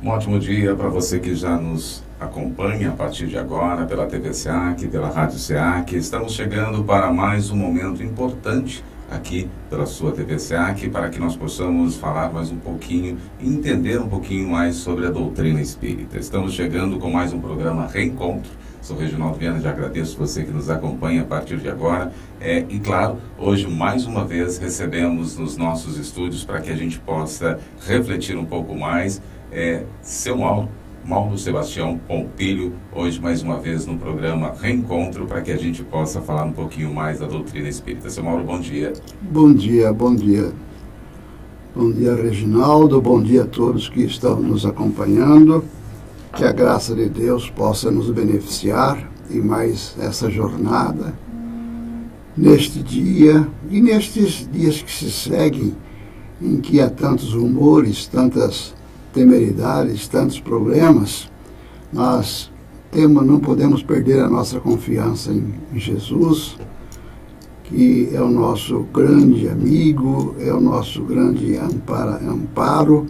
Um ótimo dia para você que já nos acompanha a partir de agora pela TV SEAC, pela Rádio SEAC. Estamos chegando para mais um momento importante aqui pela sua TV SEAC para que nós possamos falar mais um pouquinho, entender um pouquinho mais sobre a doutrina espírita. Estamos chegando com mais um programa Reencontro. Sou Reginaldo Viana, já agradeço você que nos acompanha a partir de agora. É, e claro, hoje mais uma vez recebemos nos nossos estúdios para que a gente possa refletir um pouco mais. É, seu Mauro, Mauro Sebastião Pompilho, hoje mais uma vez no programa Reencontro, para que a gente possa falar um pouquinho mais da doutrina espírita. Seu Mauro, bom dia. Bom dia, bom dia. Bom dia, Reginaldo, bom dia a todos que estão nos acompanhando. Que a graça de Deus possa nos beneficiar em mais essa jornada, neste dia e nestes dias que se seguem, em que há tantos rumores, tantas temeridades, tantos problemas, nós temos, não podemos perder a nossa confiança em, Jesus, que é o nosso grande amigo, é o nosso grande amparo, amparo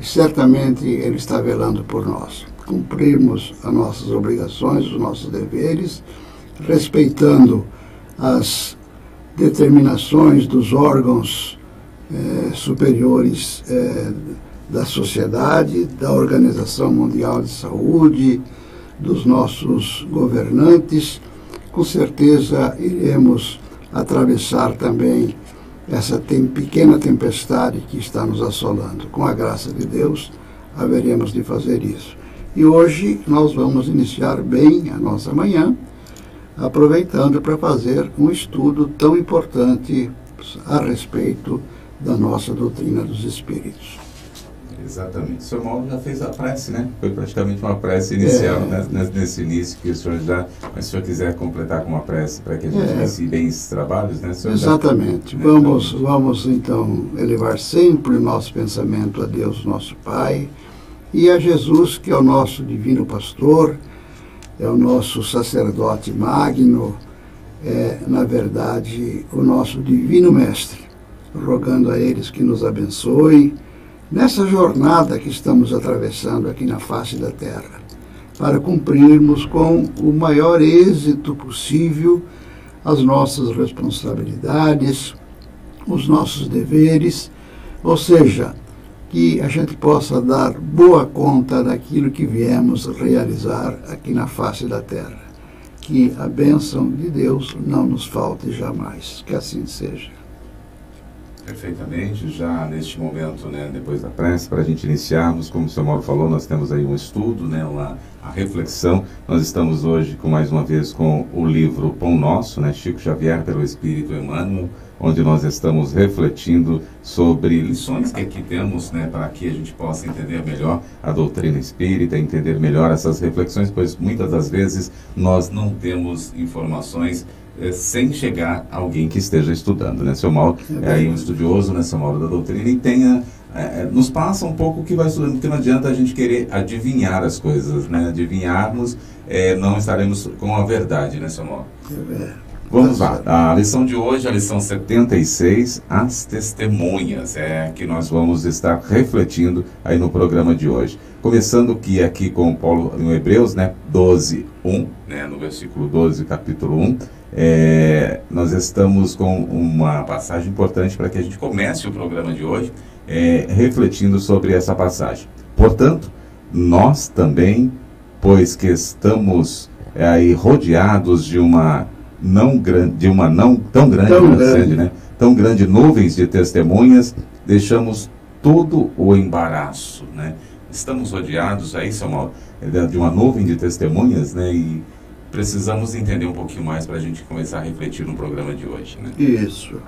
e certamente Ele está velando por nós. Cumprirmos as nossas obrigações, os nossos deveres, respeitando as determinações dos órgãos eh, superiores eh, da sociedade, da Organização Mundial de Saúde, dos nossos governantes. Com certeza iremos atravessar também essa tem, pequena tempestade que está nos assolando. Com a graça de Deus, haveremos de fazer isso. E hoje nós vamos iniciar bem a nossa manhã, aproveitando para fazer um estudo tão importante a respeito da nossa doutrina dos Espíritos. Exatamente. O senhor Mauro já fez a prece, né? Foi praticamente uma prece inicial é. né? nesse início que o senhor já. Mas se o senhor quiser completar com uma prece para que a gente é. inicie bem esses trabalhos, né? Exatamente. Já... Vamos, vamos então elevar sempre o nosso pensamento a Deus, nosso Pai, e a Jesus, que é o nosso divino pastor, é o nosso sacerdote magno, é, na verdade, o nosso divino mestre, rogando a eles que nos abençoem nessa jornada que estamos atravessando aqui na face da Terra, para cumprirmos com o maior êxito possível as nossas responsabilidades, os nossos deveres, ou seja, que a gente possa dar boa conta daquilo que viemos realizar aqui na face da Terra. Que a bênção de Deus não nos falte jamais. Que assim seja. Perfeitamente, já neste momento, né, depois da prece, para a gente iniciarmos, como o senhor Mauro falou, nós temos aí um estudo, né, uma, a reflexão. Nós estamos hoje, com mais uma vez, com o livro Pão Nosso, né, Chico Xavier pelo Espírito Emmanuel, onde nós estamos refletindo sobre lições que aqui temos, né, para que a gente possa entender melhor a doutrina espírita, entender melhor essas reflexões, pois muitas das vezes nós não temos informações é, sem chegar alguém que esteja estudando, né? Seu Mauro é aí um estudioso, né, seu Mauro da doutrina, e tenha, é, nos passa um pouco o que vai estudando, porque não adianta a gente querer adivinhar as coisas, né? Adivinharmos, é, não estaremos com a verdade, né, seu Mauro? Vamos lá, a lição de hoje, a lição 76, as testemunhas, é que nós vamos estar refletindo aí no programa de hoje. Começando que aqui com Paulo no Hebreus, né, 12, 1, né, no versículo 12, capítulo 1, é, nós estamos com uma passagem importante para que a gente comece o programa de hoje é, refletindo sobre essa passagem. Portanto, nós também, pois que estamos é, aí rodeados de uma não grande, de uma não tão grande, tão grande. né? tão grande nuvens de testemunhas, deixamos todo o embaraço, né? Estamos rodeados aí, Samuel, de uma nuvem de testemunhas, né? E precisamos entender um pouquinho mais para a gente começar a refletir no programa de hoje. Né? Isso.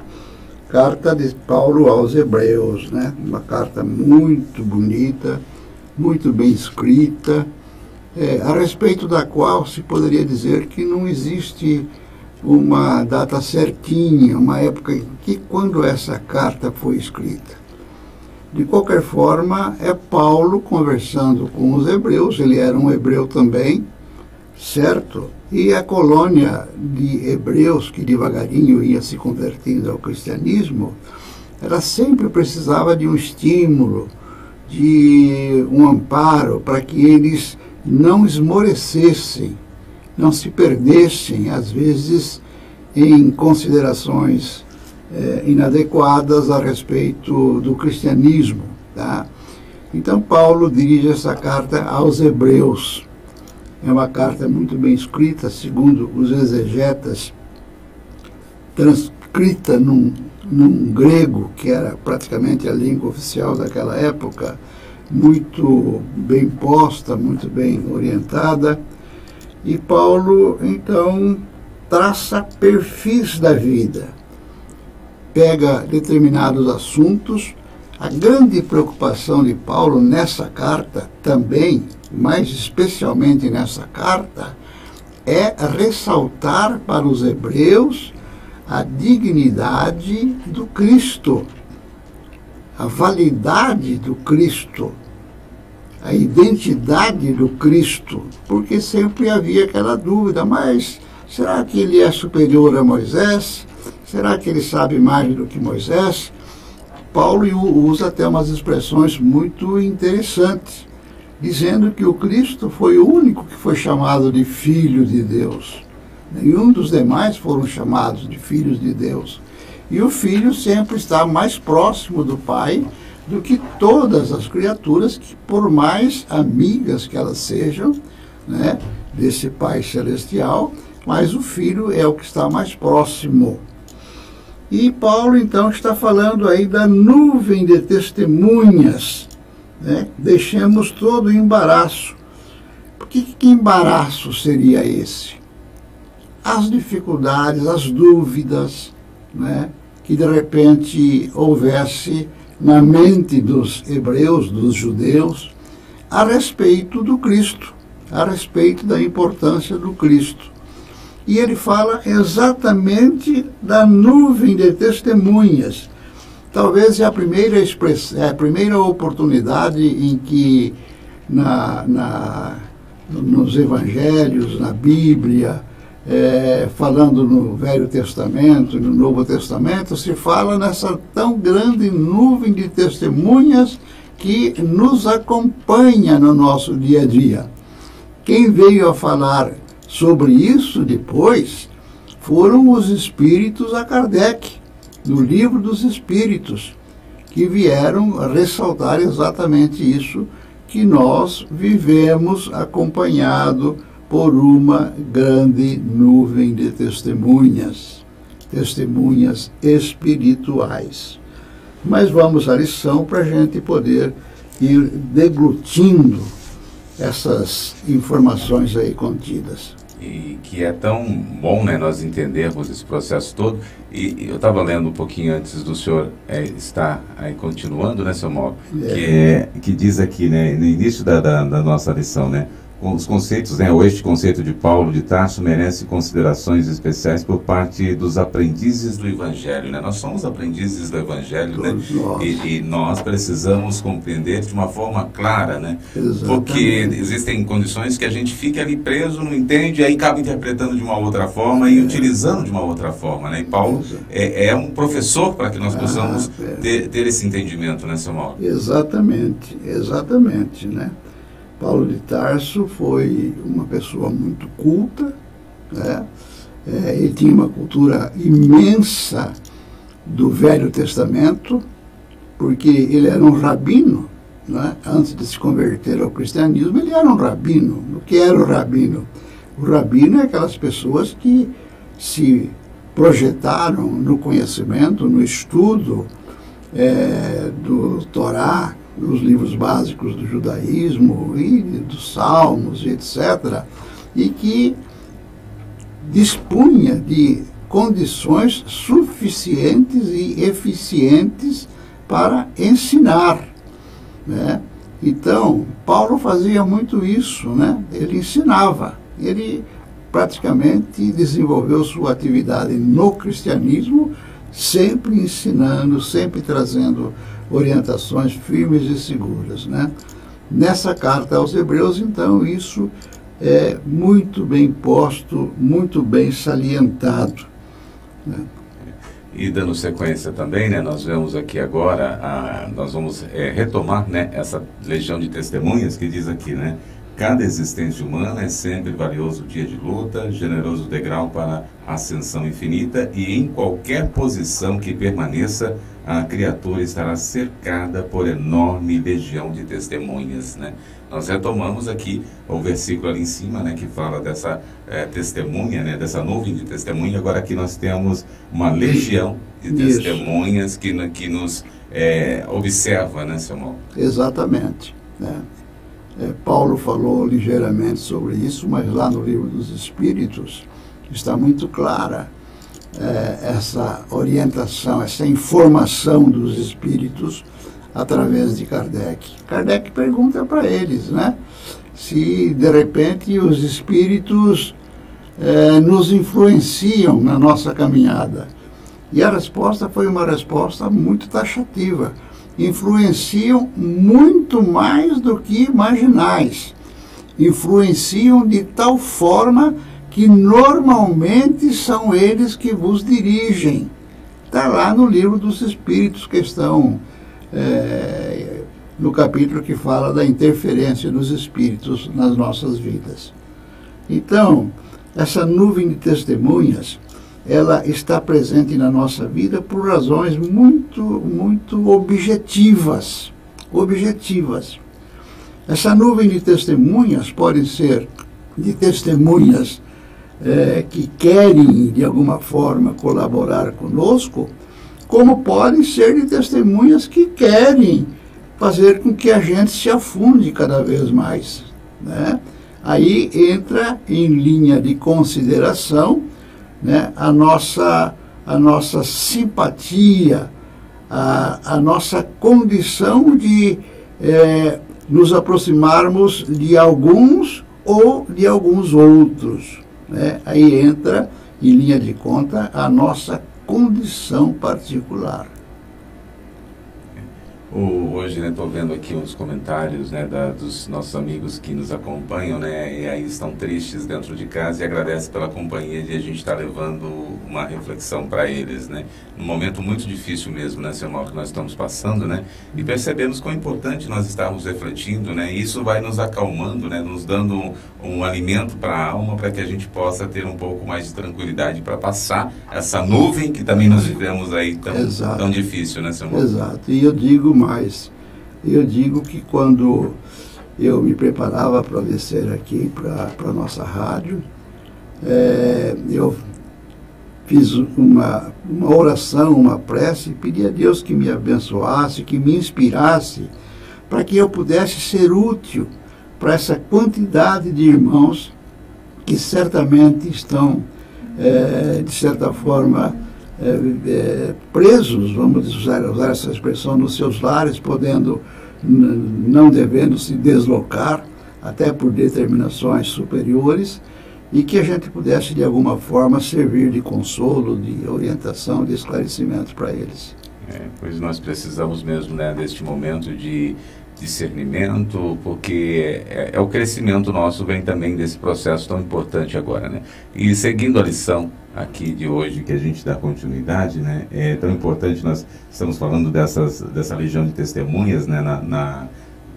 Carta de Paulo aos Hebreus, né? Uma carta muito bonita, muito bem escrita, é, a respeito da qual se poderia dizer que não existe uma data certinha, uma época em que quando essa carta foi escrita. De qualquer forma, é Paulo conversando com os hebreus, ele era um hebreu também, certo? E a colônia de hebreus que devagarinho ia se convertendo ao cristianismo, ela sempre precisava de um estímulo, de um amparo para que eles não esmorecessem, não se perdessem, às vezes, em considerações eh, inadequadas a respeito do cristianismo. Tá? Então, Paulo dirige essa carta aos Hebreus. É uma carta muito bem escrita, segundo os exegetas, transcrita num, num grego, que era praticamente a língua oficial daquela época, muito bem posta, muito bem orientada. E Paulo, então, traça perfis da vida, pega determinados assuntos. A grande preocupação de Paulo nessa carta também, mais especialmente nessa carta, é ressaltar para os hebreus a dignidade do Cristo, a validade do Cristo, a identidade do Cristo, porque sempre havia aquela dúvida, mas será que ele é superior a Moisés? Será que ele sabe mais do que Moisés? Paulo usa até umas expressões muito interessantes, dizendo que o Cristo foi o único que foi chamado de Filho de Deus. Nenhum dos demais foram chamados de filhos de Deus. E o filho sempre está mais próximo do pai do que todas as criaturas, que por mais amigas que elas sejam, né, desse pai celestial, mas o filho é o que está mais próximo. E Paulo então está falando aí da nuvem de testemunhas. Né? Deixemos todo o embaraço. Por que, que embaraço seria esse? As dificuldades, as dúvidas, né? que de repente houvesse na mente dos hebreus, dos judeus, a respeito do Cristo, a respeito da importância do Cristo e ele fala exatamente da nuvem de testemunhas. Talvez é a primeira, é a primeira oportunidade em que na, na, nos evangelhos, na Bíblia, é, falando no Velho Testamento no Novo Testamento, se fala nessa tão grande nuvem de testemunhas que nos acompanha no nosso dia a dia. Quem veio a falar sobre isso depois foram os espíritos a Kardec, no livro dos espíritos, que vieram ressaltar exatamente isso que nós vivemos acompanhado por uma grande nuvem de testemunhas, testemunhas espirituais. Mas vamos à lição para a gente poder ir deglutindo essas informações aí contidas e que é tão bom né, nós entendermos esse processo todo. E, eu estava lendo um pouquinho antes do senhor é, estar aí continuando, né, seu Mauro? É. Que, é, que diz aqui, né, no início da, da, da nossa lição, né? Os conceitos, né, ou este conceito de Paulo de Tarso merece considerações especiais por parte dos aprendizes do Evangelho. Né? Nós somos aprendizes do Evangelho, né? E, e, nós precisamos compreender de uma forma clara, né? Porque existem condições que a gente fica ali preso, não entende, e aí acaba interpretando de uma outra forma e é. utilizando de uma outra forma. Né? E Paulo é, é, um professor para que nós possamos ah, ter, ter esse entendimento, né, seu Mauro? Exatamente, exatamente, né? Paulo de Tarso foi uma pessoa muito culta, né? É, ele tinha uma cultura imensa do Velho Testamento, porque ele era um rabino, né? antes de se converter ao cristianismo, ele era um rabino. O que era o rabino? O rabino é aquelas pessoas que se projetaram no conhecimento, no estudo é, do Torá, os livros básicos do judaísmo e dos salmos, etc., e que dispunha de condições suficientes e eficientes para ensinar. Né? Então, Paulo fazia muito isso, né? ele ensinava, ele praticamente desenvolveu sua atividade no cristianismo, sempre ensinando, sempre trazendo orientações firmes e seguras. Né? Nessa carta aos Hebreus, então, isso é muito bem posto, muito bem salientado. Né? E dando sequência também, né, nós vemos aqui agora, a, nós vamos é, retomar né, essa legião de testemunhas que diz aqui, né? Cada existência humana é sempre valioso dia de luta, generoso degrau para a ascensão infinita e em qualquer posição que permaneça, a criatura estará cercada por enorme legião de testemunhas, né? Nós retomamos aqui o versículo ali em cima, né, que fala dessa é, testemunha, né, dessa nuvem de testemunha. Agora aqui nós temos uma legião de testemunhas que, que nos é, observa, né, Samuel? Exatamente. Né? É, Paulo falou ligeiramente sobre isso, mas lá no livro dos Espíritos está muito clara é, essa orientação, essa informação dos Espíritos através de Kardec. Kardec pergunta para eles, né? Se de repente os espíritos eh, nos influenciam na nossa caminhada. E a resposta foi uma resposta muito taxativa. Influenciam muito mais do que imaginais. Influenciam de tal forma que normalmente são eles que vos dirigem. Está lá no livro dos Espíritos, questão é, no capítulo que fala da interferência dos espíritos nas nossas vidas. Então, essa nuvem de testemunhas, ela está presente na nossa vida por razões muito, muito objetivas. Objetivas. Essa nuvem de testemunhas pode ser de testemunhas é, que querem, de alguma forma, colaborar conosco, como podem ser de testemunhas que querem fazer com que a gente se afunde cada vez mais. Né? Aí entra em linha de consideração né, a, nossa, a nossa simpatia, a, a nossa condição de é, nos aproximarmos de alguns ou de alguns outros. Né? Aí entra, em linha de conta, a nossa condição particular. O, hoje, né, estou vendo aqui uns comentários, né, da, dos nossos amigos que nos acompanham, né, e aí estão tristes dentro de casa e agradece pela companhia de a gente estar tá levando uma reflexão para eles, né, num momento muito difícil mesmo, né, Samuel, que nós estamos passando, né, e percebemos quão importante nós estarmos refletindo, né, e isso vai nos acalmando, né, nos dando um, um alimento para a alma para que a gente possa ter um pouco mais de tranquilidade para passar essa nuvem que também nós vivemos aí tão, tão difícil, né, Samuel? Exato, e eu digo mais. Eu digo que quando eu me preparava para descer aqui para a nossa rádio, é, eu fiz uma, uma oração, uma prece, pedi a Deus que me abençoasse, que me inspirasse, para que eu pudesse ser útil para essa quantidade de irmãos que certamente estão, é, de certa forma, é, é, presos, vamos usar, usar essa expressão, nos seus lares, podendo, não devendo se deslocar, até por determinações superiores, e que a gente pudesse, de alguma forma, servir de consolo, de orientação, de esclarecimento para eles. É, pois nós precisamos mesmo né, deste momento de discernimento, porque é, é, o crescimento nosso vem também desse processo tão importante agora, né? E seguindo a lição aqui de hoje que a gente dá continuidade, né? É tão importante nós estamos falando dessas dessa legião de testemunhas, né? Na, na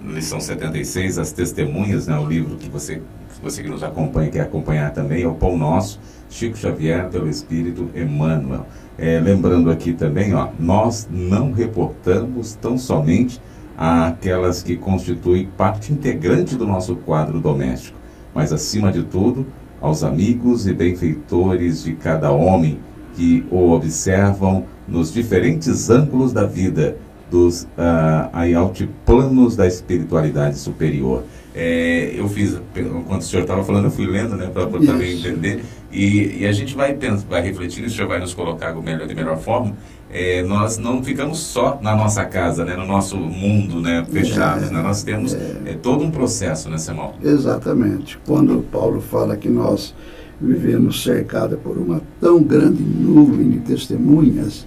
lição 76, as testemunhas, né? O livro que você você que nos acompanha quer acompanhar também é o Pão Nosso, Chico Xavier pelo Espírito Emmanuel. É, lembrando aqui também, ó, nós não reportamos tão somente àquelas que constituem parte integrante do nosso quadro doméstico, mas acima de tudo, aos amigos e benfeitores de cada homem que o observam nos diferentes ângulos da vida, dos uh, altiplanos da espiritualidade superior. É, eu fiz, enquanto o senhor estava falando, eu fui lendo, né, para também entender, e, e, a gente vai, vai refletir, o senhor vai nos colocar melhor, de melhor forma, é, nós não ficamos só na nossa casa, né, no nosso mundo né, fechados. É, né? Nós temos é, é, todo um processo, né, Samuel? Exatamente. Quando Paulo fala que nós vivemos cercados por uma tão grande nuvem de testemunhas,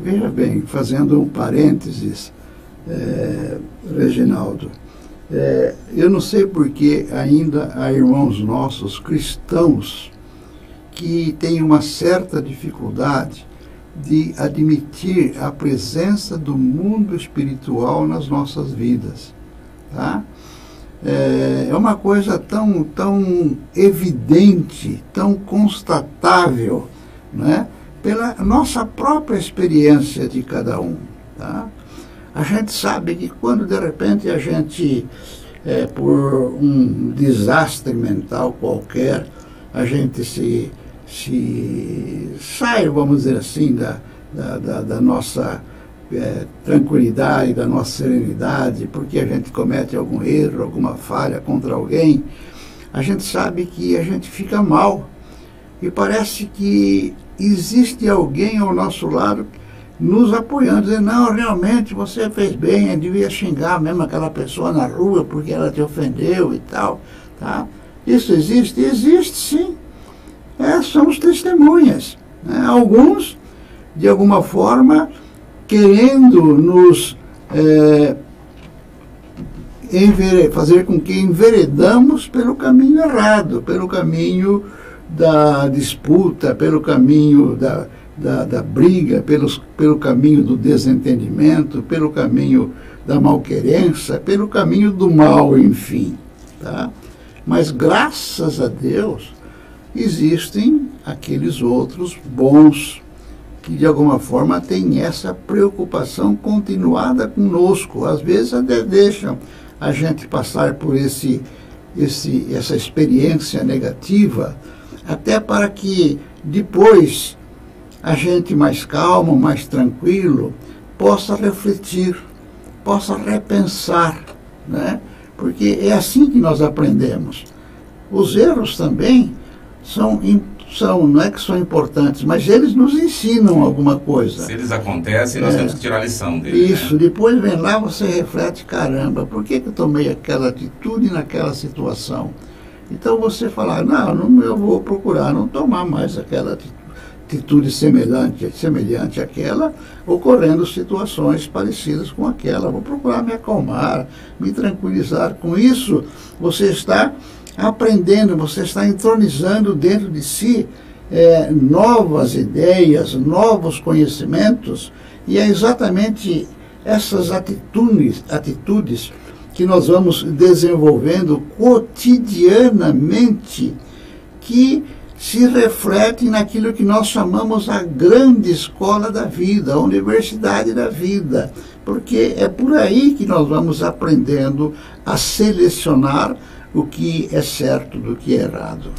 veja bem, fazendo um parênteses, é, Reginaldo, é, eu não sei porque ainda há irmãos nossos cristãos que têm uma certa dificuldade de admitir a presença do mundo espiritual nas nossas vidas. Tá? É, é uma coisa tão, tão evidente, tão constatável, né? pela nossa própria experiência de cada um. Tá? A gente sabe que quando de repente a gente, é, por um desastre mental qualquer, a gente se, se sai, vamos dizer assim, da, da, da, da nossa é, tranquilidade, da nossa serenidade, porque a gente comete algum erro, alguma falha contra alguém, a gente sabe que a gente fica mal. E parece que existe alguém ao nosso lado nos apoiando, dizendo, não, realmente você fez bem, devia xingar mesmo aquela pessoa na rua porque ela te ofendeu e tal. Tá? Isso existe? Existe sim. É, somos testemunhas. Né? Alguns, de alguma forma, querendo nos é, fazer com que enveredamos pelo caminho errado, pelo caminho da disputa, pelo caminho da, da, da briga, pelos, pelo caminho do desentendimento, pelo caminho da malquerença, pelo caminho do mal, enfim. Tá? Mas graças a Deus existem aqueles outros bons que de alguma forma têm essa preocupação continuada conosco. Às vezes até deixam a gente passar por esse, esse, essa experiência negativa, até para que depois a gente mais calmo, mais tranquilo, possa refletir, possa repensar, né? porque é assim que nós aprendemos. Os erros também são são, não é que são importantes, mas eles nos ensinam alguma coisa. Se eles acontecem, nós é. temos que tirar a lição deles. Né? Isso, né? depois vem lá, você reflete, caramba, por que, que eu tomei aquela atitude naquela situação? Então você fala, não, não, eu vou procurar não tomar mais aquela atitude atitude semelhante, semelhante àquela, ocorrendo situações parecidas com aquela. Vou procurar me acalmar, me tranquilizar. Com isso, você está aprendendo, você está entronizando dentro de si é, novas ideias, novos conhecimentos, e é exatamente essas atitudes, atitudes que nós vamos desenvolvendo cotidianamente que se refletem naquilo que nós chamamos a grande escola da vida, a universidade da vida, porque é por aí que nós vamos aprendendo a selecionar o que é certo do que é errado.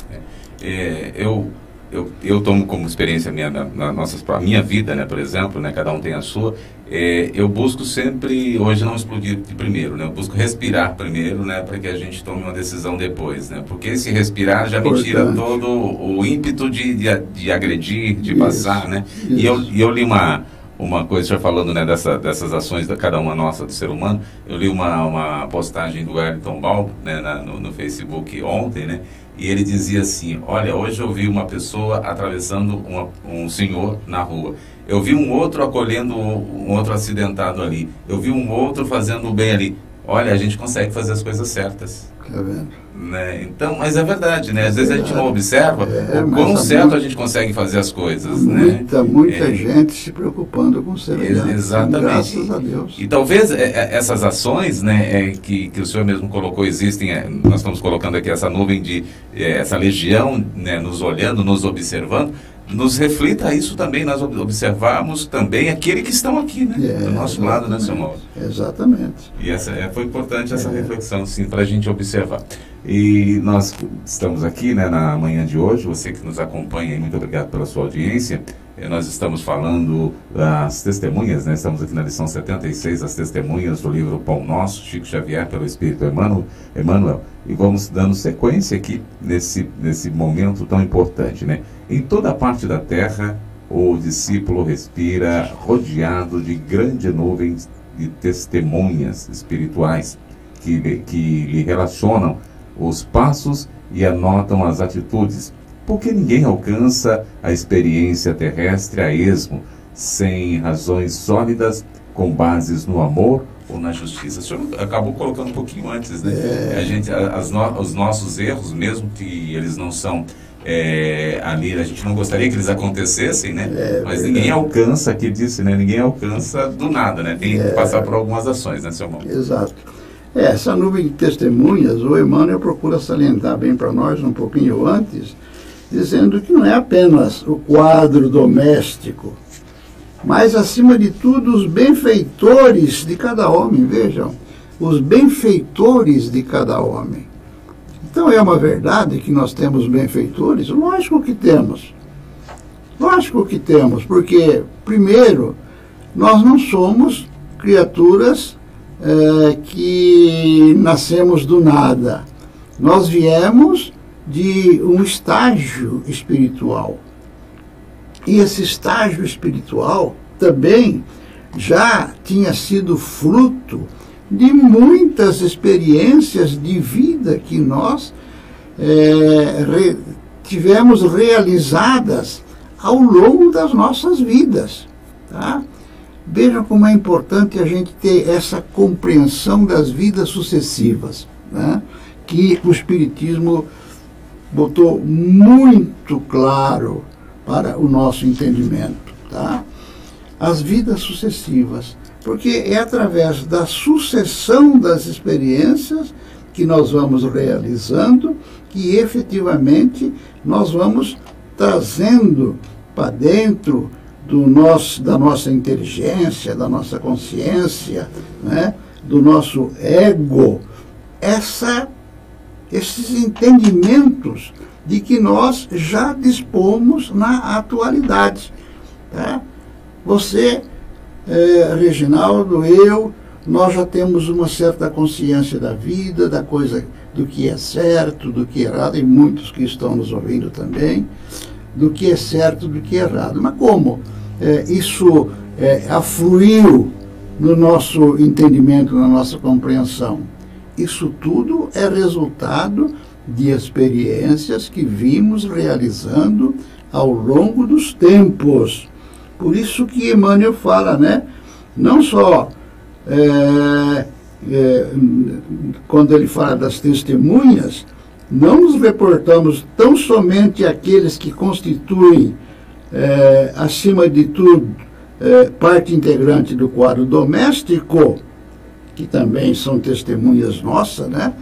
É, eu, eu, eu tomo como experiência minha, na, na nossa, a minha vida, né, por exemplo, né, cada um tem a sua, é, eu busco sempre, hoje não explodir de primeiro, né, eu busco respirar primeiro, né, para que a gente tome uma decisão depois, né, porque esse respirar já me tira todo o ímpeto de, de, de agredir, de isso, passar, né, e eu, e eu li uma uma coisa, já falando né, dessa, dessas ações da cada uma nossa do ser humano, eu li uma, uma postagem do Wellington Ball né, na, no, no, Facebook ontem, né, e ele dizia assim, olha, hoje eu vi uma pessoa atravessando uma, um senhor na rua, eu vi um outro acolhendo um outro acidentado ali, eu vi um outro fazendo bem ali, olha, a gente consegue fazer as coisas certas. Tá vendo? Né? Então, mas é verdade, né? Às vezes a gente não observa é, o quão certo a gente consegue fazer as coisas, né? muita, né? Muita é, gente se preocupando com o semelhante. Exatamente. Graças a Deus. E talvez é, é, essas ações, né, é, que, que o senhor mesmo colocou, existem, é, nós estamos colocando aqui essa nuvem de, essa legião, né, nos olhando, nos observando, nos reflita isso também, nós observarmos também aquele que estão aqui, né? É, do nosso lado, né, seu Mauro? Exatamente. E essa, é, foi importante essa é. reflexão, sim, para a gente observar. E nós estamos aqui, né, na manhã de hoje, você que nos acompanha, muito obrigado pela sua audiência. Eh, nós estamos falando das testemunhas, né? Estamos aqui na lição 76, as testemunhas do livro Pão Nosso, Chico Xavier, pelo Espírito Emmanuel, Emmanuel e vamos dando sequência aqui nesse, nesse momento tão importante, né? Em toda parte da terra, o discípulo respira rodeado de grande nuvem de testemunhas espirituais que, que lhe relacionam os passos e anotam as atitudes, porque ninguém alcança a experiência terrestre a esmo, sem razões sólidas, com bases no amor ou na justiça. O senhor acabou colocando um pouquinho antes, né? É. A gente, as no, os nossos erros, mesmo que eles não são é, ali a gente não gostaria que eles acontecessem, né? É, Mas ninguém alcança, aqui disse, né? Ninguém alcança do nada, né? Tem é, que passar por algumas ações, né, seu irmão? Exato. É, essa nuvem de testemunhas, o Emmanuel procura salientar bem para nós um pouquinho antes, dizendo que não é apenas o quadro doméstico, mas, acima de tudo, os benfeitores de cada homem, vejam, os benfeitores de cada homem. Então, é uma verdade que nós temos benfeitores? Lógico que temos. Lógico que temos, porque, primeiro, nós não somos criaturas é, que nascemos do nada. Nós viemos de um estágio espiritual. E esse estágio espiritual também já tinha sido fruto de muitas experiências de vida que nós é, re, tivemos realizadas ao longo das nossas vidas. Tá? Vejam como é importante a gente ter essa compreensão das vidas sucessivas, né? que o Espiritismo botou muito claro para o nosso entendimento. Tá? As vidas sucessivas, porque é através da sucessão das experiências que nós vamos realizando que efetivamente nós vamos trazendo para dentro do nosso, da nossa inteligência, da nossa consciência, né, do nosso ego, essa, esses entendimentos de que nós já dispomos na atualidade. Tá? Você, é, Reginaldo, eu, nós já temos uma certa consciência da vida, da coisa, do que é certo, do que é errado, e muitos que estão nos ouvindo também, do que é certo, do que é errado. Mas como é, isso é, afluiu no nosso entendimento, na nossa compreensão? Isso tudo é resultado de experiências que vimos realizando ao longo dos tempos. Por isso que Emmanuel fala, né? Não só é, é, quando ele fala das testemunhas, não nos reportamos tão somente aqueles que constituem, é, acima de tudo, é, parte integrante do quadro doméstico, que também são testemunhas nossas, né?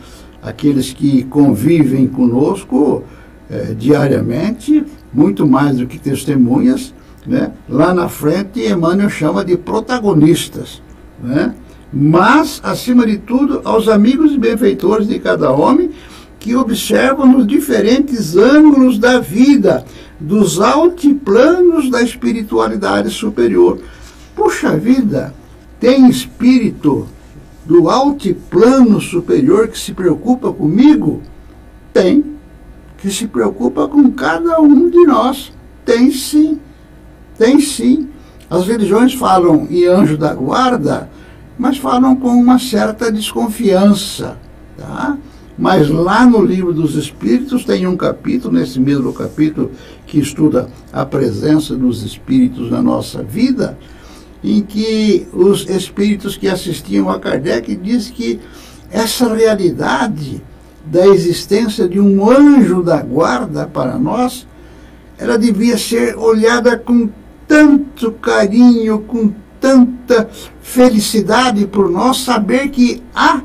aqueles que convivem conosco é, diariamente, muito mais do que testemunhas, né? lá na frente Emmanuel chama de protagonistas. Né? Mas, acima de tudo, aos amigos e benfeitores de cada homem que observam nos diferentes ângulos da vida, dos altiplanos da espiritualidade superior. Puxa vida, tem espírito do altiplano superior que se preocupa comigo? Tem. Que se preocupa com cada um de nós? Tem sim. Tem sim. As religiões falam em anjo da guarda, mas falam com uma certa desconfiança. Tá? Mas lá no livro dos Espíritos tem um capítulo, nesse mesmo capítulo, que estuda a presença dos Espíritos na nossa vida, em que os espíritos que assistiam a Kardec diz que essa realidade da existência de um anjo da guarda para nós, ela devia ser olhada com tanto carinho, com tanta felicidade por nós saber que há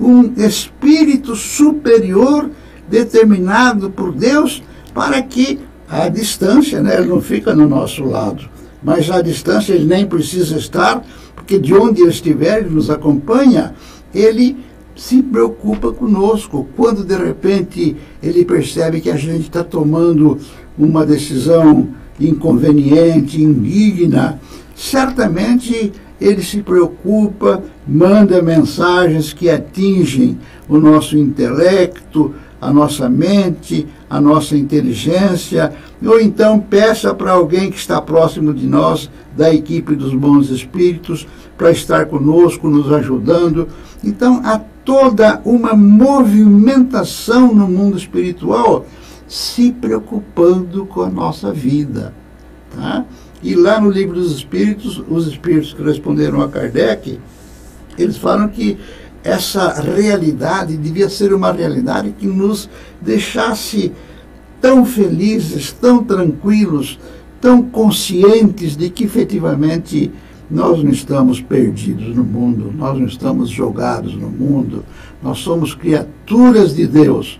um espírito superior determinado por Deus para que a distância, né, ele não fica no nosso lado, mas à distância ele nem precisa estar, porque de onde ele estiver, ele nos acompanha, ele se preocupa conosco. Quando de repente ele percebe que a gente está tomando uma decisão inconveniente, indigna, certamente ele se preocupa, manda mensagens que atingem o nosso intelecto, a nossa mente, a nossa inteligência, ou então peça para alguém que está próximo de nós, da equipe dos bons espíritos, para estar conosco, nos ajudando. Então, há toda uma movimentação no mundo espiritual se preocupando com a nossa vida. Tá? E lá no livro dos Espíritos, os espíritos que responderam a Kardec, eles falam que essa realidade devia ser uma realidade que nos deixasse tão felizes, tão tranquilos, tão conscientes de que efetivamente nós não estamos perdidos no mundo, nós não estamos jogados no mundo, nós somos criaturas de Deus,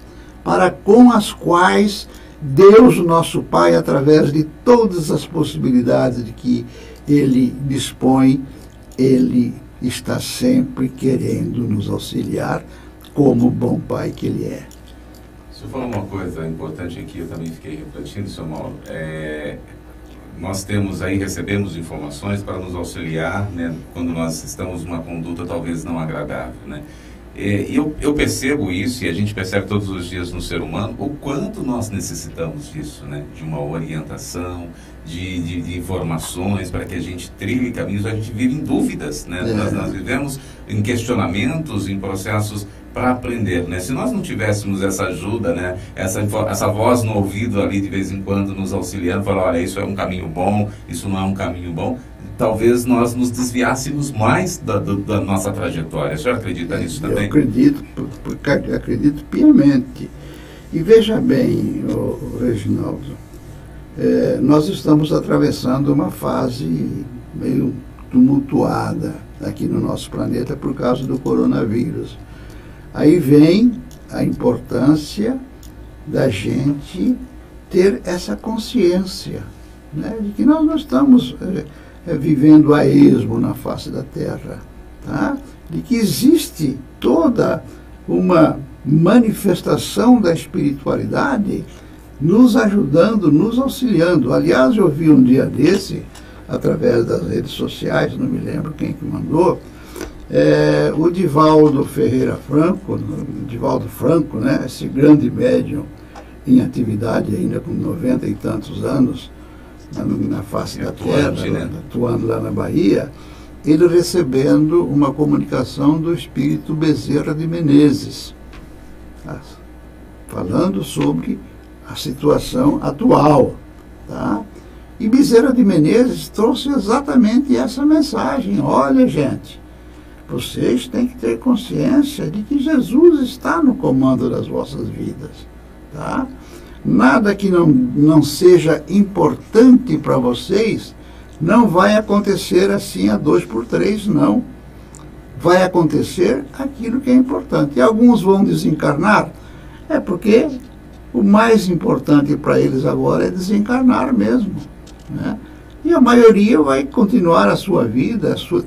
para com as quais Deus, nosso Pai, através de todas as possibilidades de que Ele dispõe, Ele está sempre querendo nos auxiliar, como bom Pai que Ele é. Você falou uma coisa importante aqui, eu também fiquei refletindo, seu Mauro. É, nós temos aí, recebemos informações para nos auxiliar né, quando nós estamos numa conduta talvez não agradável. Né? E eu, eu percebo isso, e a gente percebe todos os dias no ser humano, o quanto nós necessitamos disso, né? de uma orientação, de, de, de informações para que a gente trilhe caminhos, a gente vive em dúvidas. Né? É. Nós, nós vivemos em questionamentos, em processos para aprender, né? Se nós não tivéssemos essa ajuda, né? Essa, essa voz no ouvido ali de vez em quando nos auxiliando, falando, olha, isso é um caminho bom, isso não é um caminho bom, talvez nós nos desviássemos mais da, da, da nossa trajetória. O senhor acredita nisso também? Eu acredito, porque acredito piamente. E veja bem, o, Reginaldo, é, nós estamos atravessando uma fase meio tumultuada aqui no nosso planeta por causa do coronavírus. Aí vem a importância da gente ter essa consciência né, de que nós não estamos é, vivendo a esmo na face da terra, tá? de que existe toda uma manifestação da espiritualidade nos ajudando, nos auxiliando. Aliás, eu vi um dia desse, através das redes sociais, não me lembro quem que mandou, é, o Divaldo Ferreira Franco, Divaldo Franco, né, esse grande médium em atividade ainda com 90 e tantos anos na, na face da terra, né? atuando lá na Bahia, ele recebendo uma comunicação do espírito Bezerra de Menezes, tá? falando sobre a situação atual. Tá? E Bezerra de Menezes trouxe exatamente essa mensagem. Olha, gente, vocês têm que ter consciência de que Jesus está no comando das vossas vidas. Tá? Nada que não, não seja importante para vocês não vai acontecer assim a dois por três, não. Vai acontecer aquilo que é importante. E alguns vão desencarnar, é porque o mais importante para eles agora é desencarnar mesmo. Né? E a maioria vai continuar a sua vida, a sua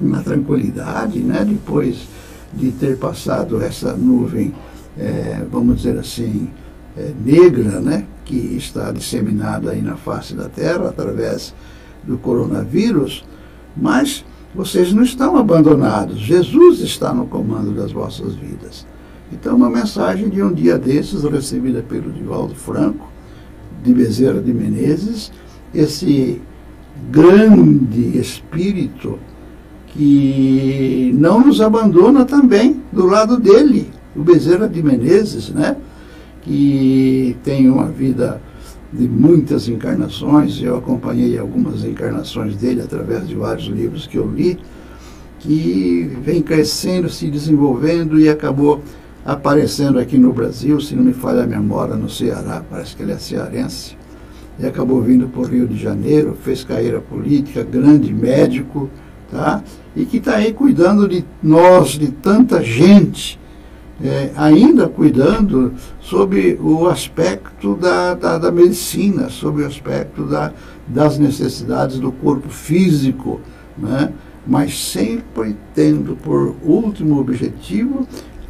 na tranquilidade, né? depois de ter passado essa nuvem, é, vamos dizer assim, é, negra, né? que está disseminada aí na face da Terra através do coronavírus, mas vocês não estão abandonados. Jesus está no comando das vossas vidas. Então, uma mensagem de um dia desses, recebida pelo Divaldo Franco, de Bezerra de Menezes, esse grande espírito que não nos abandona também do lado dele, o Bezerra de Menezes, né? que tem uma vida de muitas encarnações, eu acompanhei algumas encarnações dele através de vários livros que eu li, que vem crescendo, se desenvolvendo e acabou aparecendo aqui no Brasil, se não me falha a memória, no Ceará, parece que ele é cearense, e acabou vindo para o Rio de Janeiro, fez carreira política, grande médico, tá? e que está aí cuidando de nós, de tanta gente, é, ainda cuidando sobre o aspecto da, da, da medicina, sobre o aspecto da, das necessidades do corpo físico, né? mas sempre tendo por último objetivo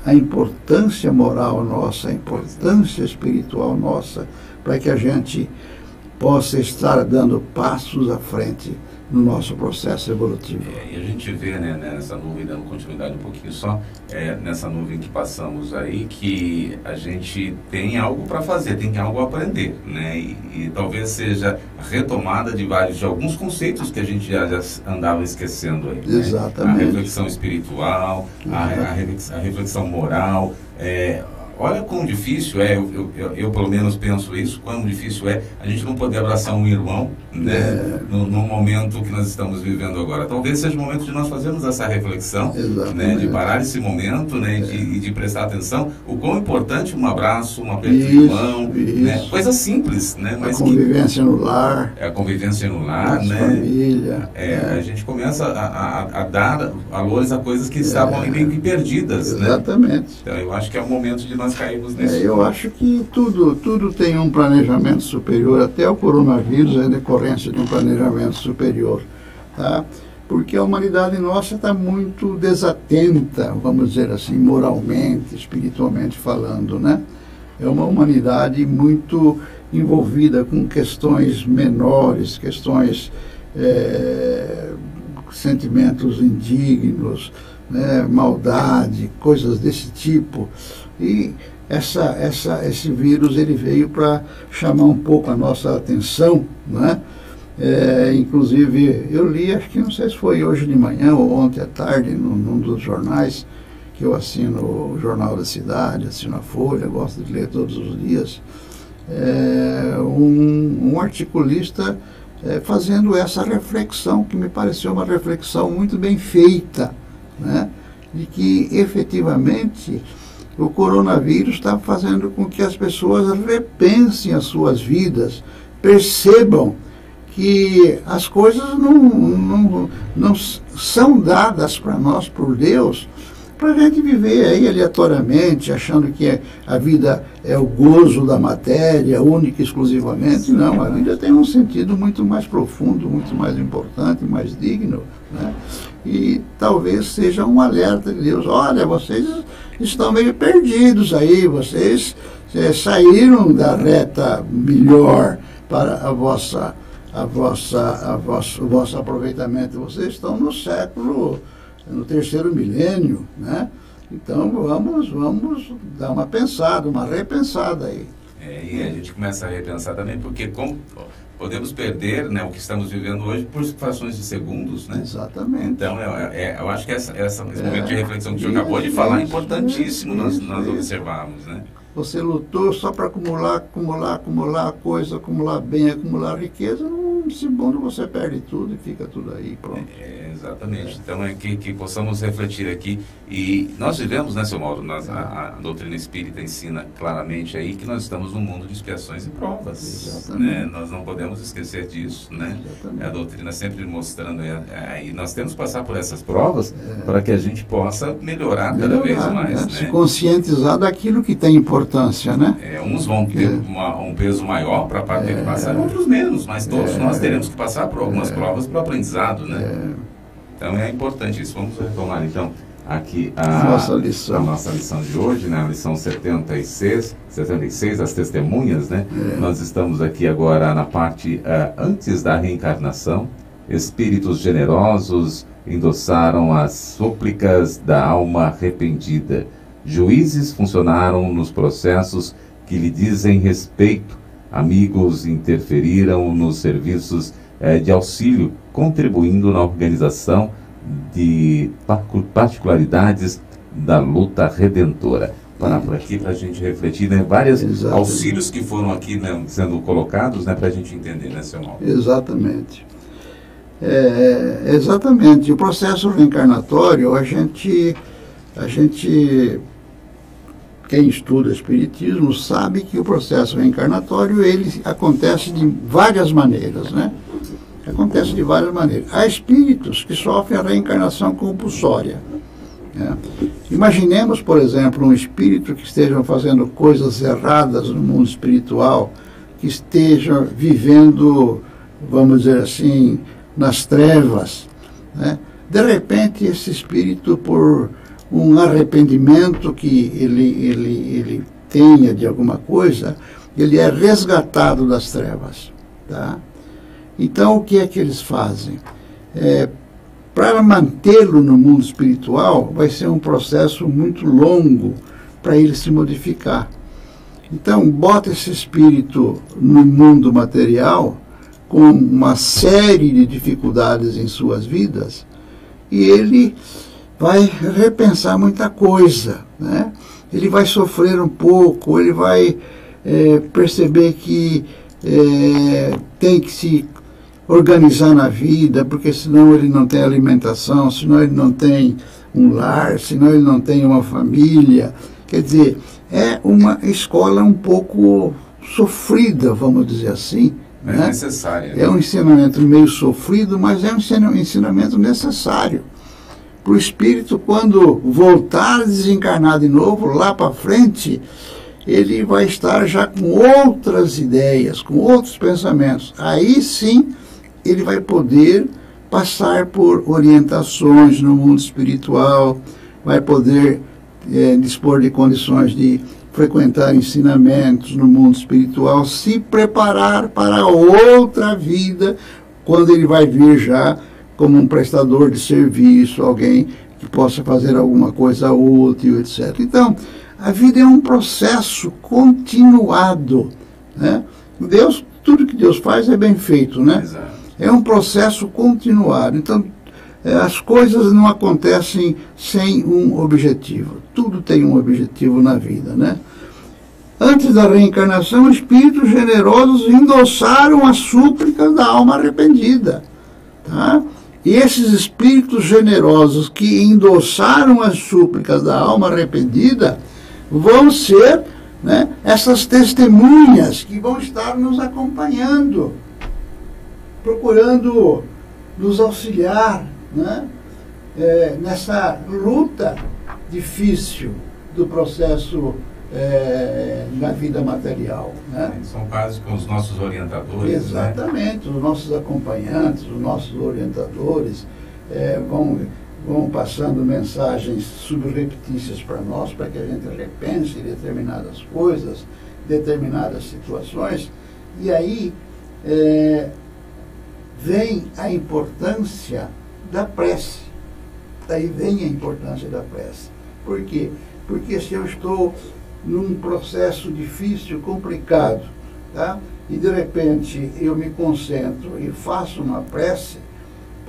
a importância moral nossa, a importância espiritual nossa, para que a gente possa estar dando passos à frente no nosso processo evolutivo. É, e a gente vê né, nessa nuvem, dando continuidade um pouquinho só, é, nessa nuvem que passamos aí, que a gente tem algo para fazer, tem algo a aprender, né? E, e, talvez seja a retomada de vários, de alguns conceitos que a gente já, já andava esquecendo aí. Né? Exatamente. A reflexão espiritual, a, a, reflexão moral, é, olha quão difícil é, eu, eu, eu, pelo menos penso isso, quão difícil é a gente não poder abraçar um irmão né, é. no, no, momento que nós estamos vivendo agora. Talvez seja o momento de nós fazermos essa reflexão, né, de parar esse momento né, é. de, de prestar atenção o quão importante um abraço, um aperto de mão, né, coisa simples. Né, mas a convivência que, no lar. É a convivência no lar, né? Família. É, é, A gente começa a, a, a, dar valores a coisas que estavam meio que perdidas. Né? Exatamente. Né? Então eu acho que é o momento de nós cairmos nesse. É, eu acho que tudo, tudo tem um planejamento superior, até o coronavírus é decorrência de um planejamento superior. Tá? Porque a humanidade nossa está muito desatenta, vamos dizer assim, moralmente, espiritualmente falando, né? É uma humanidade muito envolvida com questões menores, questões, é, sentimentos indignos, né, maldade, coisas desse tipo. E essa, essa, esse vírus ele veio para chamar um pouco a nossa atenção, né? É, inclusive, eu li, acho que não sei se foi hoje de manhã ou ontem à tarde, num, num dos jornais, que eu assino o Jornal da Cidade, assino a Folha, gosto de ler todos os dias, é, um, um, articulista é, fazendo essa reflexão, que me pareceu uma reflexão muito bem feita, né, de que efetivamente o coronavírus está fazendo com que as pessoas repensem as suas vidas, percebam que as coisas não, não, não são dadas para nós por Deus para a gente viver aí aleatoriamente, achando que a vida é o gozo da matéria, única e exclusivamente. Não, a vida tem um sentido muito mais profundo, muito mais importante, mais digno. Né? E talvez seja um alerta de Deus: olha, vocês estão meio perdidos aí, vocês é, saíram da reta melhor para a vossa, a vossa, a vosso, o vosso aproveitamento. Vocês estão no século no terceiro milênio, né? Então vamos, vamos dar uma pensada, uma repensada aí. É, e a gente começa a repensar também, porque como podemos perder né, o que estamos vivendo hoje por frações de segundos, né? Exatamente. Então, é, é, eu acho que essa, essa, esse momento de reflexão que o senhor acabou de falar é importantíssimo isso, nós, nós observarmos, né? Você lutou só para acumular, acumular, acumular coisa, acumular bem, acumular riqueza, não segundo você perde tudo e fica tudo aí, pronto. É, exatamente. É. Então é que, que possamos refletir aqui. E nós vivemos, né, seu Mauro, nós, a, a, doutrina espírita ensina claramente aí que nós estamos num mundo de expiações e provas. Né? Nós não podemos esquecer disso, né? Exatamente. A doutrina sempre mostrando é, é, e nós temos que passar por essas provas é. para que a gente possa melhorar, melhorar cada vez mais. Né? Né? Se conscientizar daquilo que tem importância, né? É, uns vão ter uma, um peso maior para ter que passar, outros menos, mas todos nós teremos que passar por algumas é. provas para o aprendizado, né? Então é importante isso. Vamos retomar então aqui a nossa lição, a nossa lição de hoje, né? A lição 76, 76 as testemunhas, né? É. Nós estamos aqui agora na parte uh, antes da reencarnação. Espíritos generosos endossaram as súplicas da alma arrependida. Juízes funcionaram nos processos que lhe dizem respeito amigos interferiram nos serviços eh, de auxílio, contribuindo na organização de particularidades da luta redentora. Parar por aqui para a gente refletir, né? Vários auxílios que foram aqui né, sendo colocados, né, para a gente entender, né, seu nome. Exatamente. É, exatamente. O processo reencarnatório, a gente, a gente quem estuda espiritismo sabe que o processo reencarnatório ele acontece de várias maneiras, né? Acontece de várias maneiras. Há espíritos que sofrem a reencarnação compulsória. Né? Imaginemos, por exemplo, um espírito que esteja fazendo coisas erradas no mundo espiritual, que esteja vivendo, vamos dizer assim, nas trevas. Né? De repente, esse espírito, por um arrependimento que ele, ele, ele tenha de alguma coisa, ele é resgatado das trevas. Tá? Então, o que é que eles fazem? É, para mantê-lo no mundo espiritual, vai ser um processo muito longo para ele se modificar. Então, bota esse espírito no mundo material com uma série de dificuldades em suas vidas e ele vai repensar muita coisa, né? ele vai sofrer um pouco, ele vai é, perceber que é, tem que se organizar na vida, porque senão ele não tem alimentação, senão ele não tem um lar, senão ele não tem uma família. Quer dizer, é uma escola um pouco sofrida, vamos dizer assim. É né? necessária. Né? É um ensinamento meio sofrido, mas é um ensinamento necessário. Para o espírito, quando voltar a desencarnar de novo, lá para frente, ele vai estar já com outras ideias, com outros pensamentos. Aí sim ele vai poder passar por orientações no mundo espiritual, vai poder é, dispor de condições de frequentar ensinamentos no mundo espiritual, se preparar para outra vida, quando ele vai vir já como um prestador de serviço, alguém que possa fazer alguma coisa útil, etc. Então, a vida é um processo continuado. Né? Deus, tudo que Deus faz é bem feito, né? Exato. É um processo continuado. Então, é, as coisas não acontecem sem um objetivo. Tudo tem um objetivo na vida, né? Antes da reencarnação, espíritos generosos endossaram as súplicas da alma arrependida. Tá? E esses espíritos generosos que endossaram as súplicas da alma arrependida vão ser né, essas testemunhas que vão estar nos acompanhando, procurando nos auxiliar né, é, nessa luta difícil do processo é, na vida material. Né? São quase com os nossos orientadores. Né? Exatamente, né? os nossos acompanhantes, os nossos orientadores é, vão vão passando mensagens subreptícias para nós, para que a gente repense determinadas coisas, determinadas situações, e aí é, vem a importância da prece. Daí vem a importância da prece. Por quê? Porque se eu estou num processo difícil, complicado, tá? e de repente eu me concentro e faço uma prece,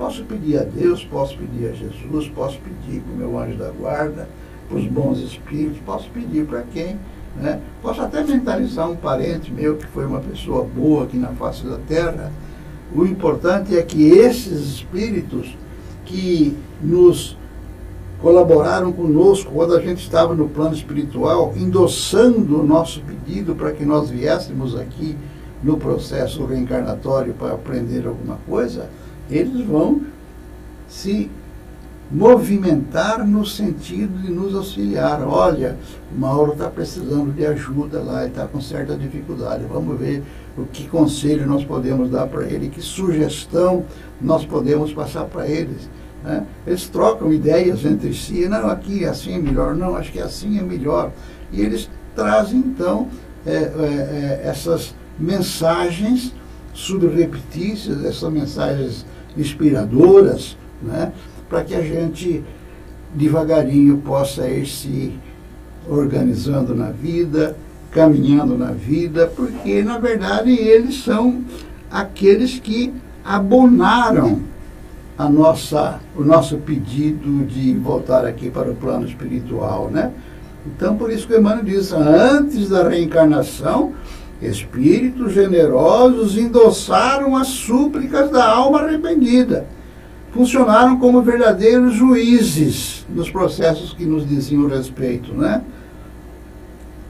Posso pedir a Deus, posso pedir a Jesus, posso pedir para o meu anjo da guarda, para os bons espíritos, posso pedir para quem. Né? Posso até mentalizar um parente meu que foi uma pessoa boa aqui na face da terra. O importante é que esses espíritos que nos colaboraram conosco quando a gente estava no plano espiritual, endossando o nosso pedido para que nós viéssemos aqui no processo reencarnatório para aprender alguma coisa, eles vão se movimentar no sentido de nos auxiliar. Olha, o Mauro está precisando de ajuda lá, ele está com certa dificuldade. Vamos ver o que conselho nós podemos dar para ele, que sugestão nós podemos passar para eles. Né? Eles trocam ideias entre si, não, aqui assim é melhor, não, acho que assim é melhor. E eles trazem, então, é, é, é, essas mensagens subreptícias, essas mensagens inspiradoras, né, para que a gente devagarinho possa ir se organizando na vida, caminhando na vida, porque na verdade eles são aqueles que abonaram a nossa, o nosso pedido de voltar aqui para o plano espiritual, né? Então, por isso que Emmanuel diz, antes da reencarnação, Espíritos generosos endossaram as súplicas da alma arrependida. Funcionaram como verdadeiros juízes nos processos que nos diziam respeito, né?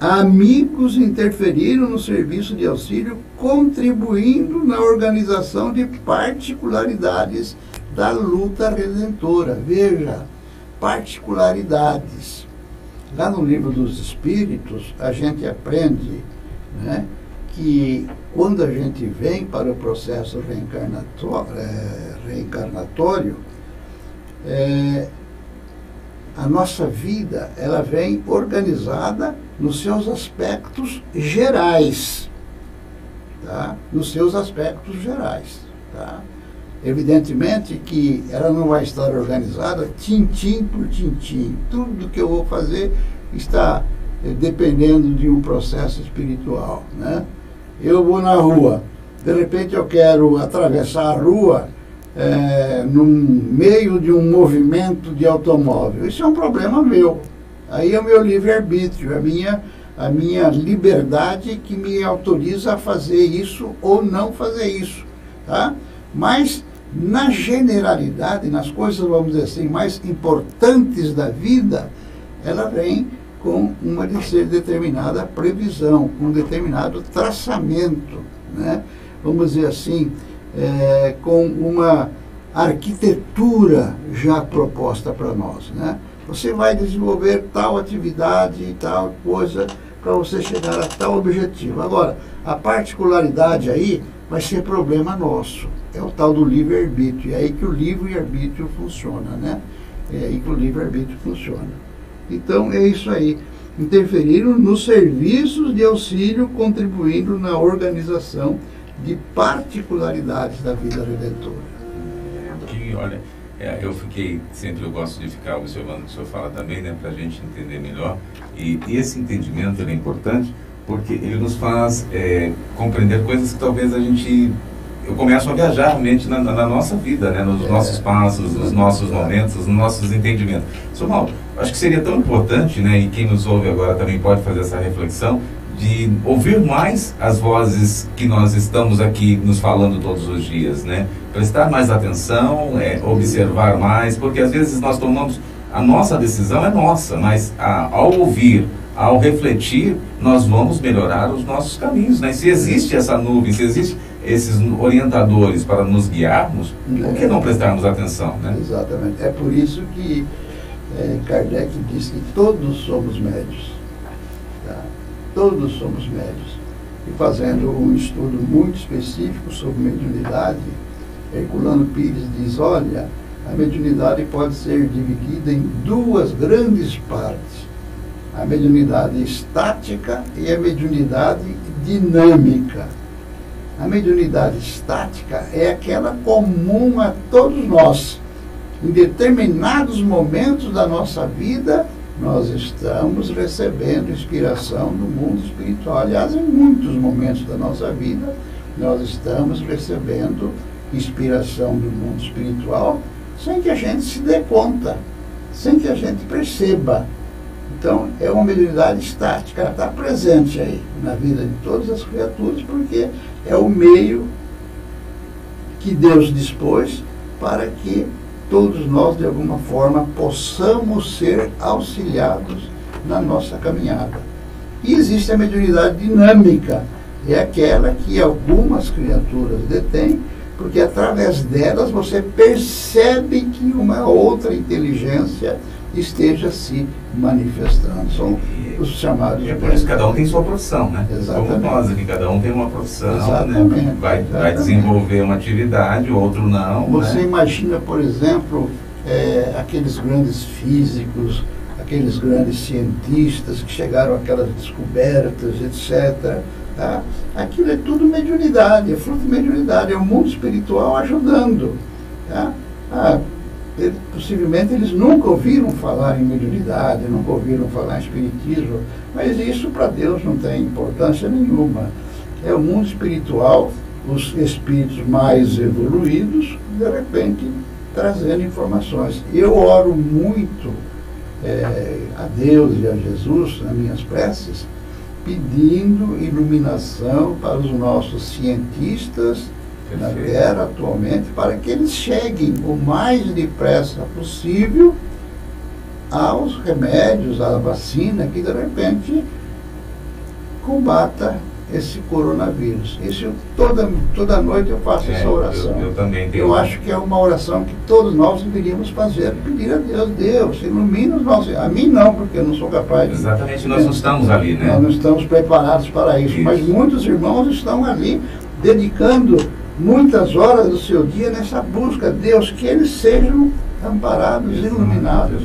Amigos interferiram no serviço de auxílio, contribuindo na organização de particularidades da luta redentora. Veja, particularidades. Lá no livro dos Espíritos, a gente aprende né, que quando a gente vem para o processo reencarnatório, é, reencarnatório é, a nossa vida ela vem organizada nos seus aspectos gerais, tá? Nos seus aspectos gerais, tá? Evidentemente que ela não vai estar organizada tintim por tintim. Tudo que eu vou fazer está eh, dependendo de um processo espiritual, né? Eu vou na rua, de repente eu quero atravessar a rua é, no meio de um movimento de automóvel. Isso é um problema meu. Aí é o meu livre-arbítrio, a minha, a minha liberdade que me autoriza a fazer isso ou não fazer isso. Tá? Mas, na generalidade, nas coisas, vamos dizer assim, mais importantes da vida, ela vem com uma determinada previsão, com um determinado traçamento, né? vamos dizer assim, é, com uma arquitetura já proposta para nós. Né? Você vai desenvolver tal atividade e tal coisa para você chegar a tal objetivo. Agora, a particularidade aí vai ser problema nosso. É o tal do livre-arbítrio. É aí que o livre-arbítrio funciona, né? É aí que o livre-arbítrio funciona. Então, é isso aí. Interferiram nos serviços de auxílio, contribuindo na organização de particularidades da vida redentora. Olha, é, eu fiquei, sempre eu gosto de ficar observando o que o senhor fala também, né, para a gente entender melhor. E, e esse entendimento é importante porque ele nos faz é, compreender coisas que talvez a gente eu começo a viajar mente na, na, nossa vida, né? nos é, nossos passos, nos nossos momentos, nos nossos entendimentos. Sr. Mauro, acho que seria tão importante, né, e quem nos ouve agora também pode fazer essa reflexão, de ouvir mais as vozes que nós estamos aqui nos falando todos os dias, né? Prestar mais atenção, é, observar mais, porque às vezes nós tomamos a nossa decisão é nossa, mas a, ao ouvir, ao refletir, nós vamos melhorar os nossos caminhos, né? Se existe essa nuvem, se existe esses orientadores para nos guiarmos, por que não prestarmos atenção, né? Exatamente. É por isso que é, Kardec diz que todos somos médios. Tá? Todos somos médios. E fazendo um estudo muito específico sobre mediunidade, Herculano Pires diz, olha, a mediunidade pode ser dividida em duas grandes partes. A mediunidade estática e a mediunidade dinâmica. A mediunidade estática é aquela comum a todos nós. Em determinados momentos da nossa vida, nós estamos recebendo inspiração do mundo espiritual. Aliás, em muitos momentos da nossa vida, nós estamos recebendo inspiração do mundo espiritual sem que a gente se dê conta, sem que a gente perceba. Então, é uma mediunidade estática, ela está presente aí na vida de todas as criaturas, porque é o meio que Deus dispôs para que todos nós, de alguma forma, possamos ser auxiliados na nossa caminhada. E existe a mediunidade dinâmica, é aquela que algumas criaturas detêm, porque através delas você percebe que uma outra inteligência esteja se manifestando. São os chamados. É por isso cada um tem sua profissão, né? Exatamente. Como nós aqui, cada um tem uma profissão, Exatamente. Né? Vai, Exatamente. vai desenvolver uma atividade, o outro não. Você né? imagina, por exemplo, é, aqueles grandes físicos, aqueles grandes cientistas que chegaram àquelas descobertas, etc. Tá? Aquilo é tudo mediunidade, é fruto de mediunidade, é o mundo espiritual ajudando. Tá? Ah, possivelmente eles nunca ouviram falar em mediunidade, nunca ouviram falar em espiritismo, mas isso para Deus não tem importância nenhuma. É o mundo espiritual, os espíritos mais evoluídos, de repente trazendo informações. Eu oro muito é, a Deus e a Jesus nas minhas preces, pedindo iluminação para os nossos cientistas na Terra atualmente, para que eles cheguem o mais depressa possível aos remédios, à vacina que de repente combata esse coronavírus. Isso toda, toda noite eu faço É, essa oração. Eu, eu também tenho. Eu acho que é uma oração que todos nós deveríamos fazer, pedir a Deus, Deus, ilumina os nossos. A mim não, porque eu não sou capaz de. Exatamente, nós não estamos ali, né? Nós não estamos preparados para isso, Isso. mas muitos irmãos estão ali dedicando muitas horas do seu dia nessa busca, Deus, que eles sejam amparados, iluminados,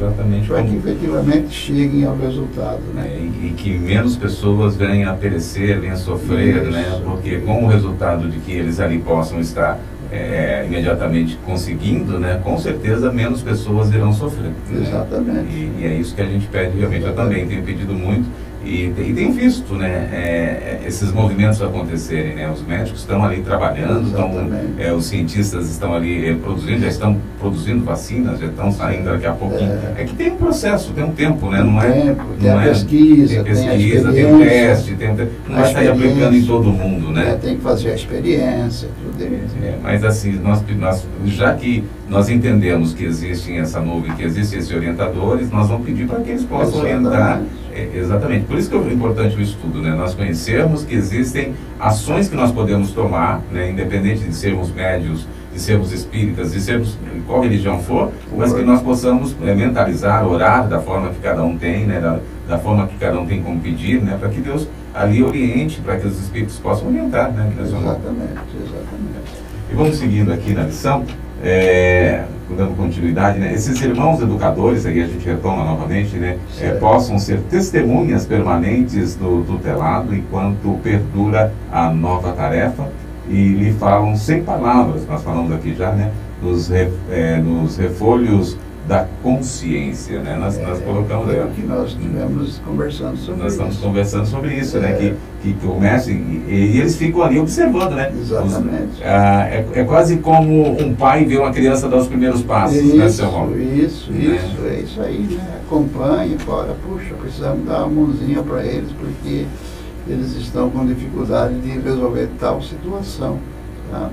para que efetivamente cheguem ao resultado. Né? né, e, e que menos pessoas venham a perecer, venham a sofrer, Isso. né? Porque com o resultado de que eles ali possam estar é, imediatamente conseguindo, né? Com certeza menos pessoas irão sofrer. né? Exatamente. E, e é isso que a gente pede realmente. Eu também tenho pedido muito E, e tenho visto né, é, esses movimentos acontecerem. Né? Os médicos estão ali trabalhando, estão, é, os cientistas estão ali é, produzindo, já estão produzindo vacinas, já estão saindo daqui a pouco. É. é, que tem um processo, tem um tempo, né? Não é, tempo, tem não a é, pesquisa, tem pesquisa, tem, o teste, tem, não vai sair aplicando em todo mundo, né? É, tem que fazer a experiência, tudo isso. É, mas assim, nós, nós, já que nós entendemos que existem essa nuvem, que existem esses orientadores, nós vamos pedir para que eles possam orientar é, exatamente. Por isso que é importante o estudo, né? Nós conhecermos que existem ações que nós podemos tomar, né? independente de sermos médios, de sermos espíritas, de sermos qual religião for, mas que nós possamos é, mentalizar, orar da forma que cada um tem, né? Da, da forma que cada um tem como pedir, né? Para que Deus ali oriente, para que os espíritos possam orientar, né? Exatamente, exatamente. E vamos seguindo aqui na lição. É, dando continuidade, né? esses irmãos educadores, aí a gente retoma novamente, né? É, possam ser testemunhas permanentes do tutelado enquanto perdura a nova tarefa e lhe falam sem palavras, nós falamos aqui já, né? Nos, re, é, nos refolhos da consciência, né? Nós, é, nós colocamos é que nós estivemos conversando sobre Nós estamos isso. conversando sobre isso, né? é. né? Que, que comecem e, e, eles ficam ali observando, né? Exatamente. Os, ah, é, é quase como um pai ver uma criança dar os primeiros passos, isso, né, seu Paulo? Isso, né? isso, é isso aí, né? Acompanhe, fora, puxa, precisamos dar uma mãozinha para eles, porque eles estão com dificuldade de resolver tal situação. Tá?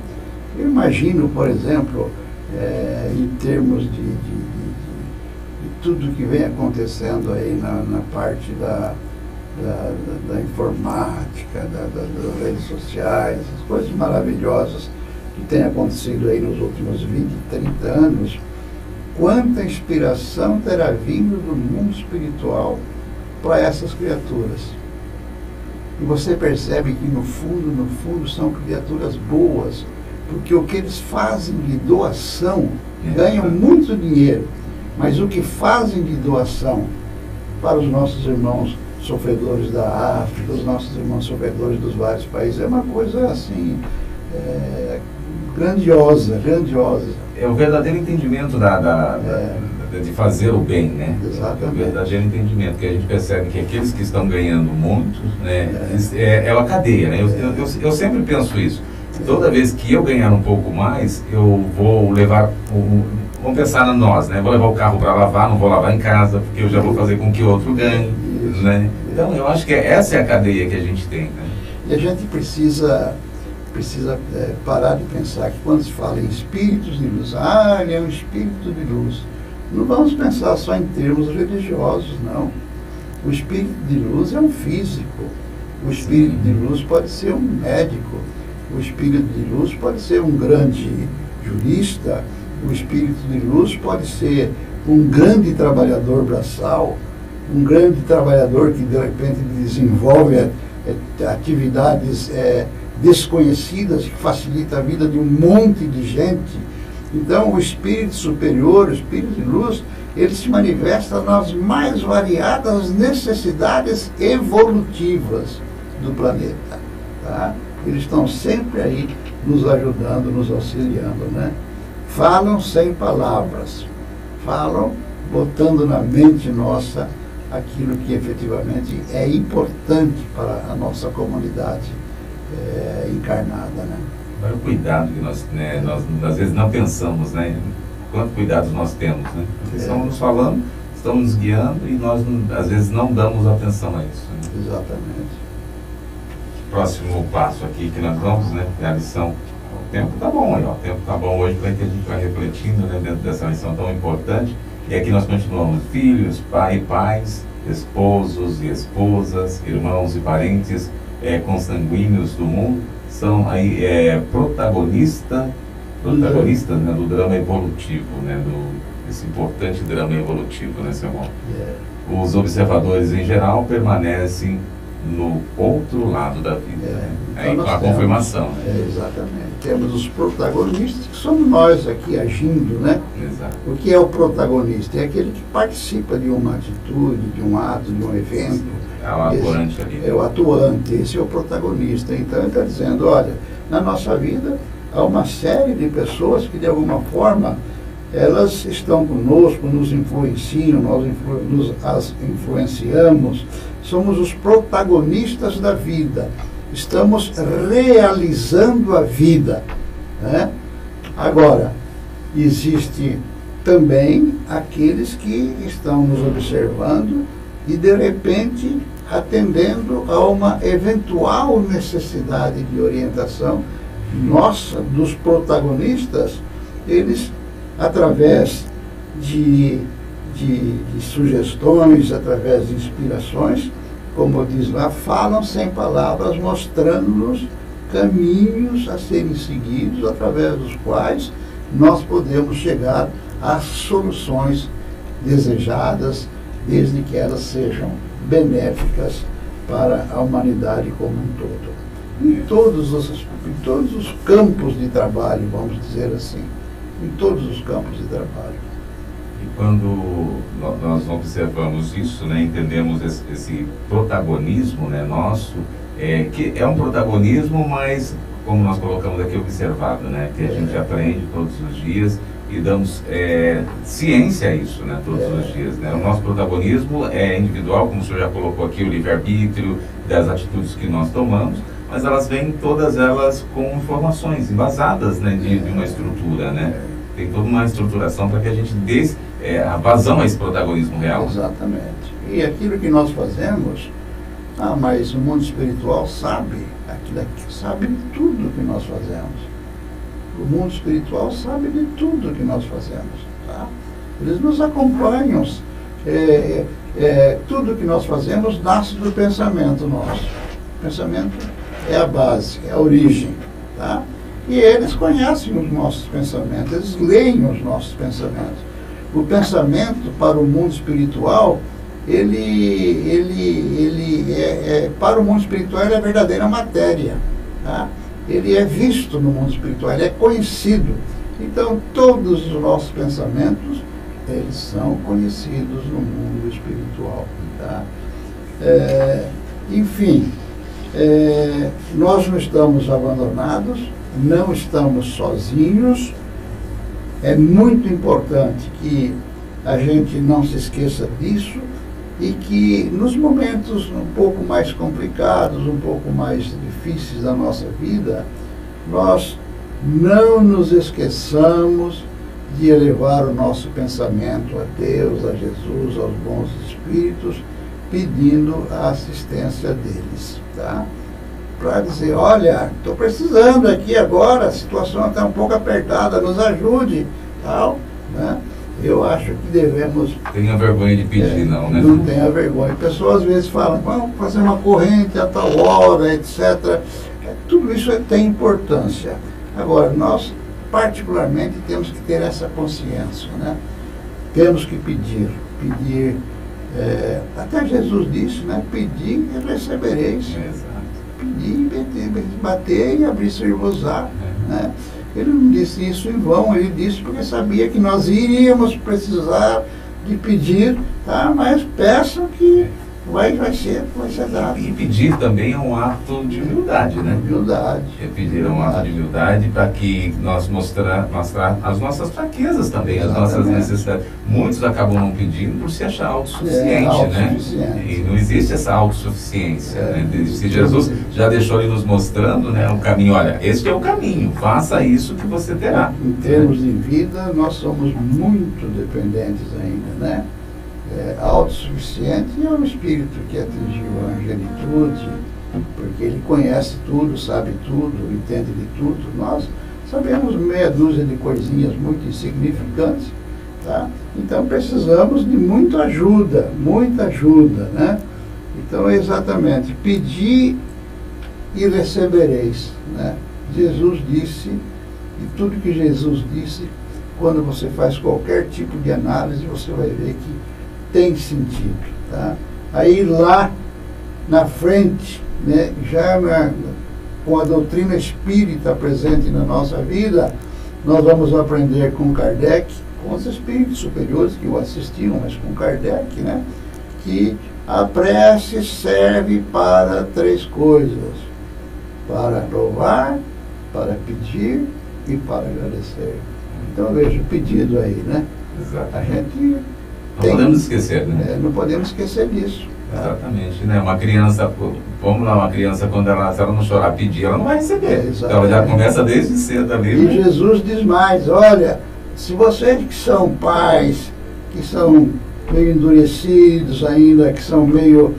Eu imagino, por exemplo, é, em termos de, de tudo que vem acontecendo aí na, na parte da, da, da, da informática, da, das redes sociais, essas coisas maravilhosas que têm acontecido aí nos últimos 20, 30 anos, quanta inspiração terá vindo do mundo espiritual para essas criaturas. E você percebe que no fundo, no fundo, são criaturas boas, porque o que eles fazem de doação ganham muito dinheiro mas o que fazem de doação para os nossos irmãos sofredores da África, os nossos irmãos sofredores dos vários países, é uma coisa assim é, grandiosa, grandiosa. É o verdadeiro entendimento da, da, é. da, de fazer o bem, né? Exatamente. É o verdadeiro entendimento, que a gente percebe que aqueles que estão ganhando muito, né, é, é, é uma cadeia, né? Eu, eu, eu, eu sempre penso isso. Toda vez que eu ganhar um pouco mais, eu vou levar vamos pensar em nós, né? Vou levar o carro para lavar, não vou lavar em casa, porque eu já vou fazer com que outro ganhe, né? Então eu acho que essa é a cadeia que a gente tem, né? E a gente precisa precisa é, parar de pensar que quando se fala em espíritos de luz, ah, ele é um espírito de luz. Não vamos pensar só em termos religiosos, não. O espírito de luz é um físico. O espírito de luz pode ser um médico. O espírito de luz pode ser um grande jurista o espírito de luz pode ser um grande trabalhador braçal, um grande trabalhador que de repente desenvolve é, é, atividades é, desconhecidas que facilita a vida de um monte de gente. Então, o espírito superior, o espírito de luz, ele se manifesta nas mais variadas necessidades evolutivas do planeta. Tá? Eles estão sempre aí nos ajudando, nos auxiliando, né? falam sem palavras, falam botando na mente nossa aquilo que efetivamente é importante para a nossa comunidade é, encarnada. Né? Para o cuidado que nós, né, nós às vezes não pensamos, né? Quanto cuidado nós temos, né? É. estão nos falando, estão nos guiando e nós às vezes não damos atenção a isso. Né? Exatamente. Próximo passo aqui que nós vamos, né? É a lição tempo tá bom ó. O tempo tá bom hoje para que a gente vai refletindo né, dentro dessa missão tão importante. E aqui nós continuamos filhos, pai pais, esposos e esposas, irmãos e parentes é, consanguíneos do mundo, são aí é, protagonista, protagonistas né, do drama evolutivo, né, do, esse importante drama evolutivo, né, seu irmão? Yeah. Os observadores em geral permanecem no outro lado da vida. É, né? então a confirmação. Né? É, exatamente. Temos os protagonistas, que somos nós aqui agindo, né? Exato. O que é o protagonista? É aquele que participa de uma atitude, de um ato, de um evento. É o atuante ali. É o atuante, esse é o protagonista. Então ele está dizendo, olha, na nossa vida há uma série de pessoas que de alguma forma elas estão conosco, nos influenciam, nós influ, nos, as influenciamos, somos os protagonistas da vida. Estamos realizando a vida. Né? Agora, existe também aqueles que estão nos observando e de repente atendendo a uma eventual necessidade de orientação nossa, dos protagonistas, eles, através de, de, de sugestões, através de inspirações, como diz lá, falam sem palavras, mostrando-nos caminhos a serem seguidos, através dos quais nós podemos chegar às soluções desejadas, desde que elas sejam benéficas para a humanidade como um todo. Em todos os, em todos os campos de trabalho, vamos dizer assim. Em todos os campos de trabalho. E quando nós observamos isso, né, entendemos esse, esse protagonismo né, nosso, é, que é um protagonismo, mas como nós colocamos aqui, observado, né, que a gente aprende todos os dias e damos é, ciência a isso, né, todos os dias. Né? O nosso protagonismo é individual, como o senhor já colocou aqui, o livre-arbítrio, das atitudes que nós tomamos, mas elas vêm todas elas com informações embasadas né, de, de uma estrutura, né? Tem toda uma estruturação para que a gente dê é, a vazão a esse protagonismo real. Exatamente. E aquilo que nós fazemos, ah, mas o mundo espiritual sabe, aquilo aqui, sabe de tudo que nós fazemos o mundo espiritual sabe de tudo que nós fazemos. Tá? Eles nos acompanham. É, é, é, tudo que nós fazemos nasce do pensamento nosso. O pensamento é a base, é a origem. Tá? E eles conhecem os nossos pensamentos, eles leem os nossos pensamentos. O pensamento para o mundo espiritual, ele, ele, ele é, é para o mundo espiritual ele é verdadeira matéria. Tá? ele é visto no mundo espiritual, ele é conhecido. Então, todos os nossos pensamentos, eles são conhecidos no mundo espiritual. Tá? É, enfim, é, nós não estamos abandonados, não estamos sozinhos. É muito importante que a gente não se esqueça disso e que nos momentos um pouco mais complicados, um pouco mais difíceis da nossa vida, nós não nos esqueçamos de elevar o nosso pensamento a Deus, a Jesus, aos bons espíritos, pedindo a assistência deles, tá? Para dizer, olha, estou precisando aqui agora, a situação está um pouco apertada, nos ajude, tal, né? eu acho que devemos. Tenha vergonha de pedir, é, não, né? Não tenha vergonha. Pessoas às vezes falam, vamos fazer uma corrente a tal hora, etc. É, tudo isso é, tem importância. Agora, nós, particularmente, temos que ter essa consciência, né? Temos que pedir, pedir. É, até Jesus disse, né? Pedir e recebereis. Exato. Pedir, bater, bater e abrir-se-vos-á. É. Né? Ele não disse isso em vão, ele disse porque sabia que nós iríamos precisar de pedir, tá? mas peçam que vai, vai, ser, vai ser dado. E pedir também é um ato de humildade, né? Humildade. É pedir é um ato de humildade para que nós mostrar, mostrar as nossas fraquezas também, Exatamente. as nossas necessidades. Muitos acabam não pedindo por se achar autossuficiente, é, autossuficiente. né? E não existe essa autossuficiência. É. Né? Se Jesus já deixou ele nos mostrando né, o caminho, olha, este é o caminho, faça isso que você terá. Em termos de vida, nós somos muito dependentes ainda, né? É, autossuficiente é o espírito que atingiu a angelitude, porque ele conhece tudo, sabe tudo, entende de tudo. Nós sabemos meia dúzia de coisinhas muito insignificantes, tá? Então precisamos de muita ajuda, muita ajuda, né? Então é exatamente, pedir e recebereis, né? Jesus disse, e tudo que Jesus disse, quando você faz qualquer tipo de análise, você vai ver que tem sentido. Tá? Aí lá na frente, né, já na, com a doutrina espírita presente na nossa vida, nós vamos aprender com Kardec, com os espíritos superiores que o assistiam, mas com Kardec, né, que a prece serve para três coisas: para louvar, para pedir e para agradecer. Então veja o pedido aí, né? Exato. A gente não podemos esquecer, né? É, não podemos esquecer disso. Exatamente, né? Uma criança, vamos lá, uma criança quando ela, se ela não chorar, pedir, ela não vai receber. Então ela já começa desde cedo ali. E né? Jesus diz mais, olha, se vocês que são pais, que são meio endurecidos ainda, que são meio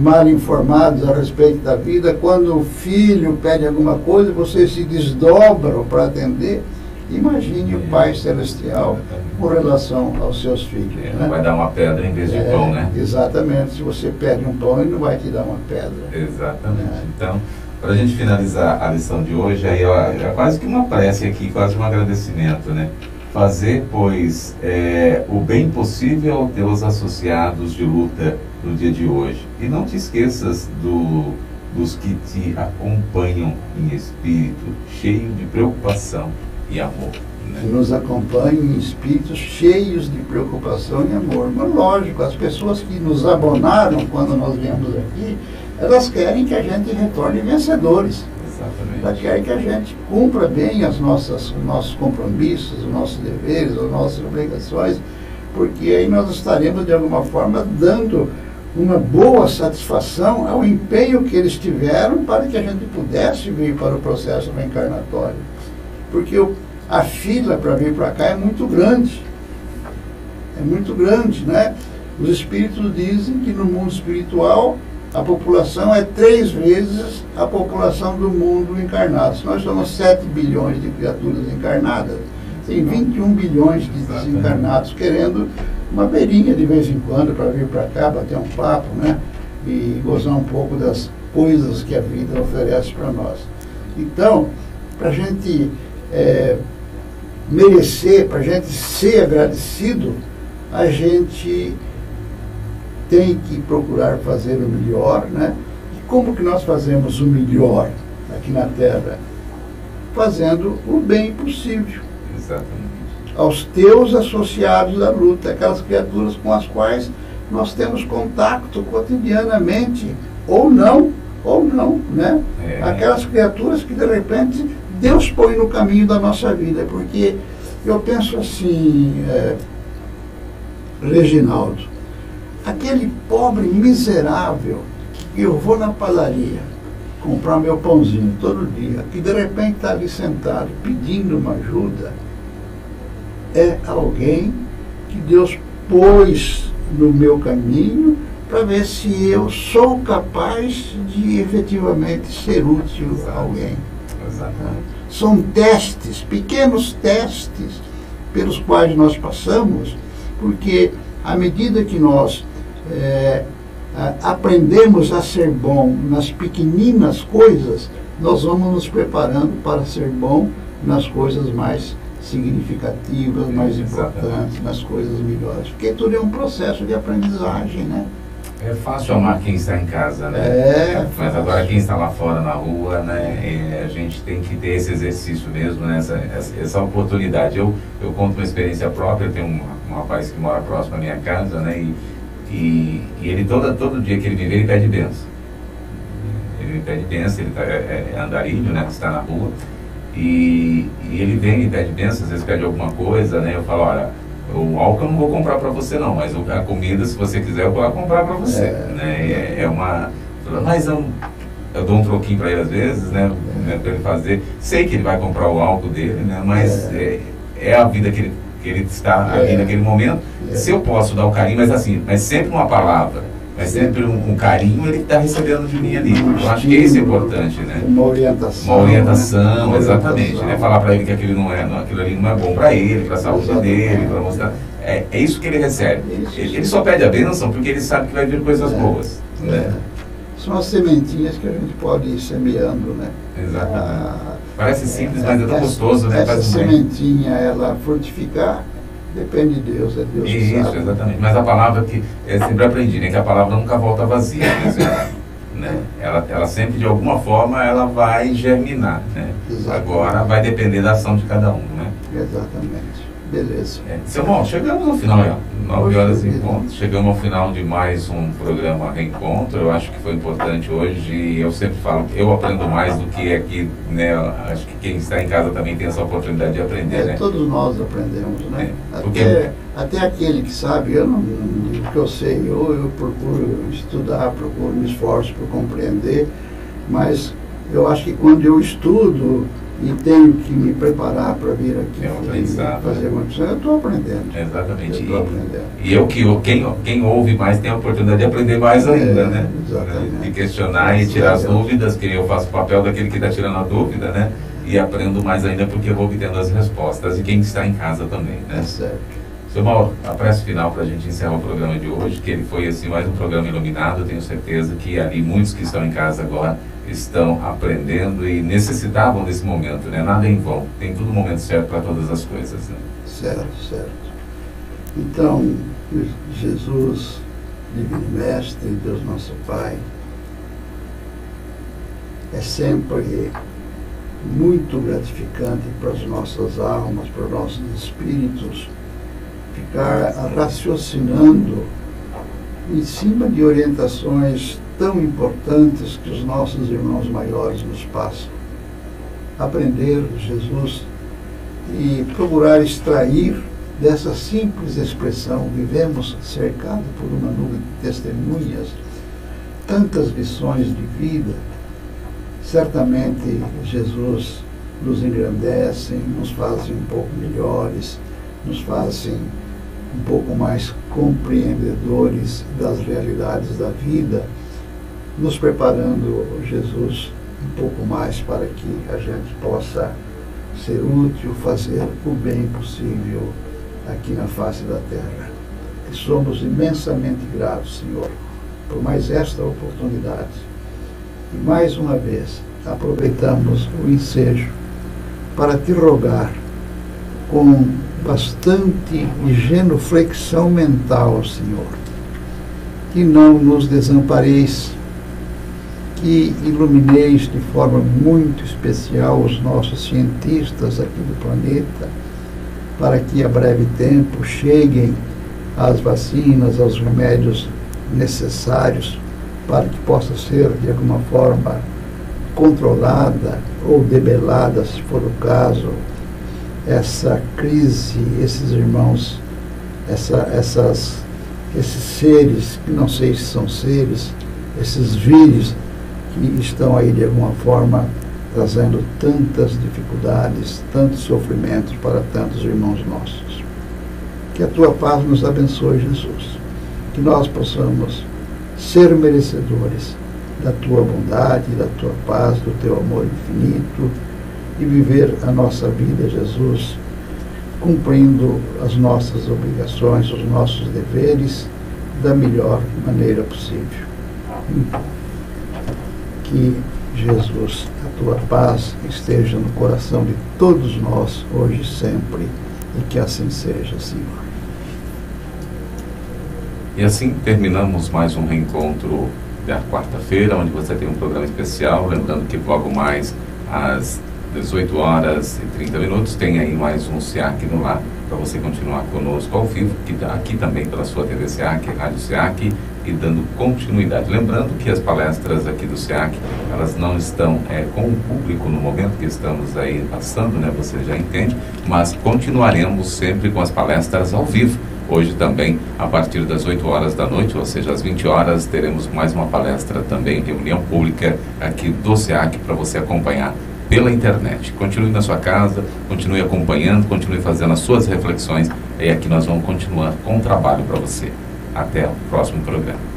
mal informados a respeito da vida, quando o filho pede alguma coisa, vocês se desdobram para atender. Imagine o Pai Celestial com relação aos seus filhos. Ele né? vai dar uma pedra em vez de é, pão, né? Exatamente. Se você pede um pão, ele não vai te dar uma pedra. Exatamente. É. Então, para a gente finalizar a lição de hoje, aí é quase que uma prece aqui, quase um agradecimento, né? Fazer, pois, é, o bem possível aos teus associados de luta no dia de hoje. E não te esqueças do, dos que te acompanham em espírito, cheio de preocupação e amor. Né? Nos acompanham em espíritos cheios de preocupação e amor. Mas lógico, as pessoas que nos abonaram quando nós viemos aqui, elas querem que a gente retorne vencedores. Exatamente. Elas querem que a gente cumpra bem as nossas, os nossos compromissos, os nossos deveres, as nossas obrigações, porque aí nós estaremos de alguma forma dando uma boa satisfação ao empenho que eles tiveram para que a gente pudesse vir para o processo reencarnatório. Porque o, a fila para vir para cá é muito grande. É muito grande, né? Os espíritos dizem que no mundo espiritual a população é três vezes a população do mundo encarnado. Se nós somos 7 bilhões de criaturas encarnadas, tem 21 bilhões de desencarnados querendo uma beirinha de vez em quando para vir para cá, bater um papo, né? E gozar um pouco das coisas que a vida oferece para nós. Então, para a gente é, merecer, para a gente ser agradecido, a gente tem que procurar fazer o melhor, né? E como que nós fazemos o melhor aqui na Terra? Fazendo o bem possível. Exatamente. Aos teus associados da luta, aquelas criaturas com as quais nós temos contato cotidianamente, ou não, ou não, né? É. Aquelas criaturas que de repente Deus põe no caminho da nossa vida, porque eu penso assim, é, Reginaldo, aquele pobre miserável que eu vou na padaria comprar meu pãozinho todo dia, que de repente está ali sentado pedindo uma ajuda, é alguém que Deus pôs no meu caminho para ver se eu sou capaz de efetivamente ser útil a alguém. São testes, pequenos testes pelos quais nós passamos, porque à medida que nós é, aprendemos a ser bom nas pequeninas coisas, nós vamos nos preparando para ser bom nas coisas mais significativas, mais importantes, nas coisas melhores. Porque tudo é um processo de aprendizagem, né? É fácil amar quem está em casa, né? É, Mas agora quem está lá fora na rua, né? a gente tem que ter esse exercício mesmo, né? essa, essa, oportunidade. Eu, eu conto uma experiência própria, eu tenho um, um rapaz que mora próximo à minha casa, né? E, e, e ele todo, todo dia que ele me vê, ele pede benção. Ele me pede benção, ele tá, é, é andarilho, né? Está na rua. E, e ele vem e pede benção, às vezes pede alguma coisa, né? Eu falo, olha o álcool eu não vou comprar para você não, mas a comida, se você quiser, eu vou comprar para você. É. Né? É, é, uma. Mas eu, eu dou um troquinho para ele às vezes, né? né para ele fazer. Sei que ele vai comprar o álcool dele, né? Mas é, é, é a vida que ele, que ele está ali é. naquele momento. É. Se eu posso dar o carinho, mas assim, mas sempre uma palavra mas sempre um, um carinho ele está recebendo de mim ali. Eu acho que isso é importante, né? Uma orientação. Uma orientação, né? exatamente. Né? Falar para ele que aquilo, não é, não, aquilo ali não é bom para ele, para a saúde exatamente. dele, para mostrar. É, é isso que ele recebe. Ele, ele, só pede a bênção porque ele sabe que vai vir coisas é. boas. Né? É. São as sementinhas que a gente pode ir semeando, né? Exatamente. Ah, Parece simples, mas é tão gostoso, né? Essa sementinha, ela frutificar, Depende de Deus, é Deus Isso, que sabe. exatamente. Mas a palavra que eu sempre aprendi, né? Que a palavra nunca volta vazia. Né? né? Ela, ela sempre, de alguma forma, ela vai germinar. Né? Agora vai depender da ação de cada um. Né? Exatamente. Beleza. É, seu bom, chegamos ao final, já. 9 horas em ponto. Chegamos ao final de mais um programa Reencontro. Eu acho que foi importante hoje e eu sempre falo, eu aprendo mais do que aqui, né? Acho que quem está em casa também tem essa oportunidade de aprender, É, né? todos nós aprendemos, né? É, porque- Até, até aquele que sabe, eu não, não digo que eu sei, eu, eu procuro estudar, procuro me esforço por compreender, mas eu acho que quando eu estudo e tenho que me preparar para vir aqui É um fazer né? uma coisa, eu estou aprendendo. Exatamente. Eu aprendendo. E eu que quem, quem ouve mais tem a oportunidade de aprender mais ainda, É, né? exatamente. De questionar e tirar as dúvidas, que eu faço o papel daquele que está tirando a dúvida, né? E aprendo mais ainda porque vou obtendo as respostas. E quem está em casa também, É né? certo. Seu Mauro, a prece final para a gente encerrar o programa de hoje, que ele foi assim mais um programa iluminado. Tenho certeza que ali muitos que estão em casa agora estão aprendendo e necessitavam desse momento, né? Nada em vão. Tem tudo o momento certo para todas as coisas, né? Certo, certo. Então, Jesus, Divino Mestre, Deus nosso Pai, é sempre muito gratificante para as nossas almas, para os nossos espíritos, ficar raciocinando em cima de orientações tão importantes que os nossos irmãos maiores nos passam. Aprender Jesus e procurar extrair dessa simples expressão, vivemos cercado por uma nuvem de testemunhas, tantas lições de vida, certamente Jesus nos engrandecem, nos fazem um pouco melhores, nos fazem um pouco mais compreendedores das realidades da vida, nos preparando, Jesus, um pouco mais para que a gente possa ser útil, fazer o bem possível aqui na face da terra. E somos imensamente gratos, Senhor, por mais esta oportunidade. E mais uma vez aproveitamos o ensejo para te rogar com bastante genuflexão mental, Senhor, que não nos desampareis, que ilumineis de forma muito especial os nossos cientistas aqui do planeta, para que a breve tempo cheguem as vacinas, aos remédios necessários para que possa ser, de alguma forma, controlada ou debelada, se for o caso, essa crise, esses irmãos, essa, essas, esses seres, que não sei se são seres, esses vírus que estão aí de alguma forma trazendo tantas dificuldades, tantos sofrimentos para tantos irmãos nossos. Que a tua paz nos abençoe, Jesus. Que nós possamos ser merecedores da tua bondade, da tua paz, do teu amor infinito e viver a nossa vida, Jesus, cumprindo as nossas obrigações, os nossos deveres da melhor maneira possível. Que Jesus, a tua paz esteja no coração de todos nós, hoje e sempre, e que assim seja, Senhor. E assim terminamos mais um reencontro da quarta-feira, onde você tem um programa especial. Lembrando que logo mais às 18 horas e 30 minutos tem aí mais um SEAC no lar para você continuar conosco ao vivo, que tá aqui também pela sua TV SEAC, Rádio SEAC, e dando continuidade. Lembrando que as palestras aqui do SEAC, elas não estão é, com o público no momento que estamos aí passando, né? Você já entende, mas continuaremos sempre com as palestras ao vivo. Hoje também, a partir das 8 horas da noite, ou seja, às 20 horas, teremos mais uma palestra também, reunião pública aqui do SEAC para você acompanhar pela internet. Continue na sua casa, continue acompanhando, continue fazendo as suas reflexões e aqui nós vamos continuar com o trabalho para você. Até o próximo programa.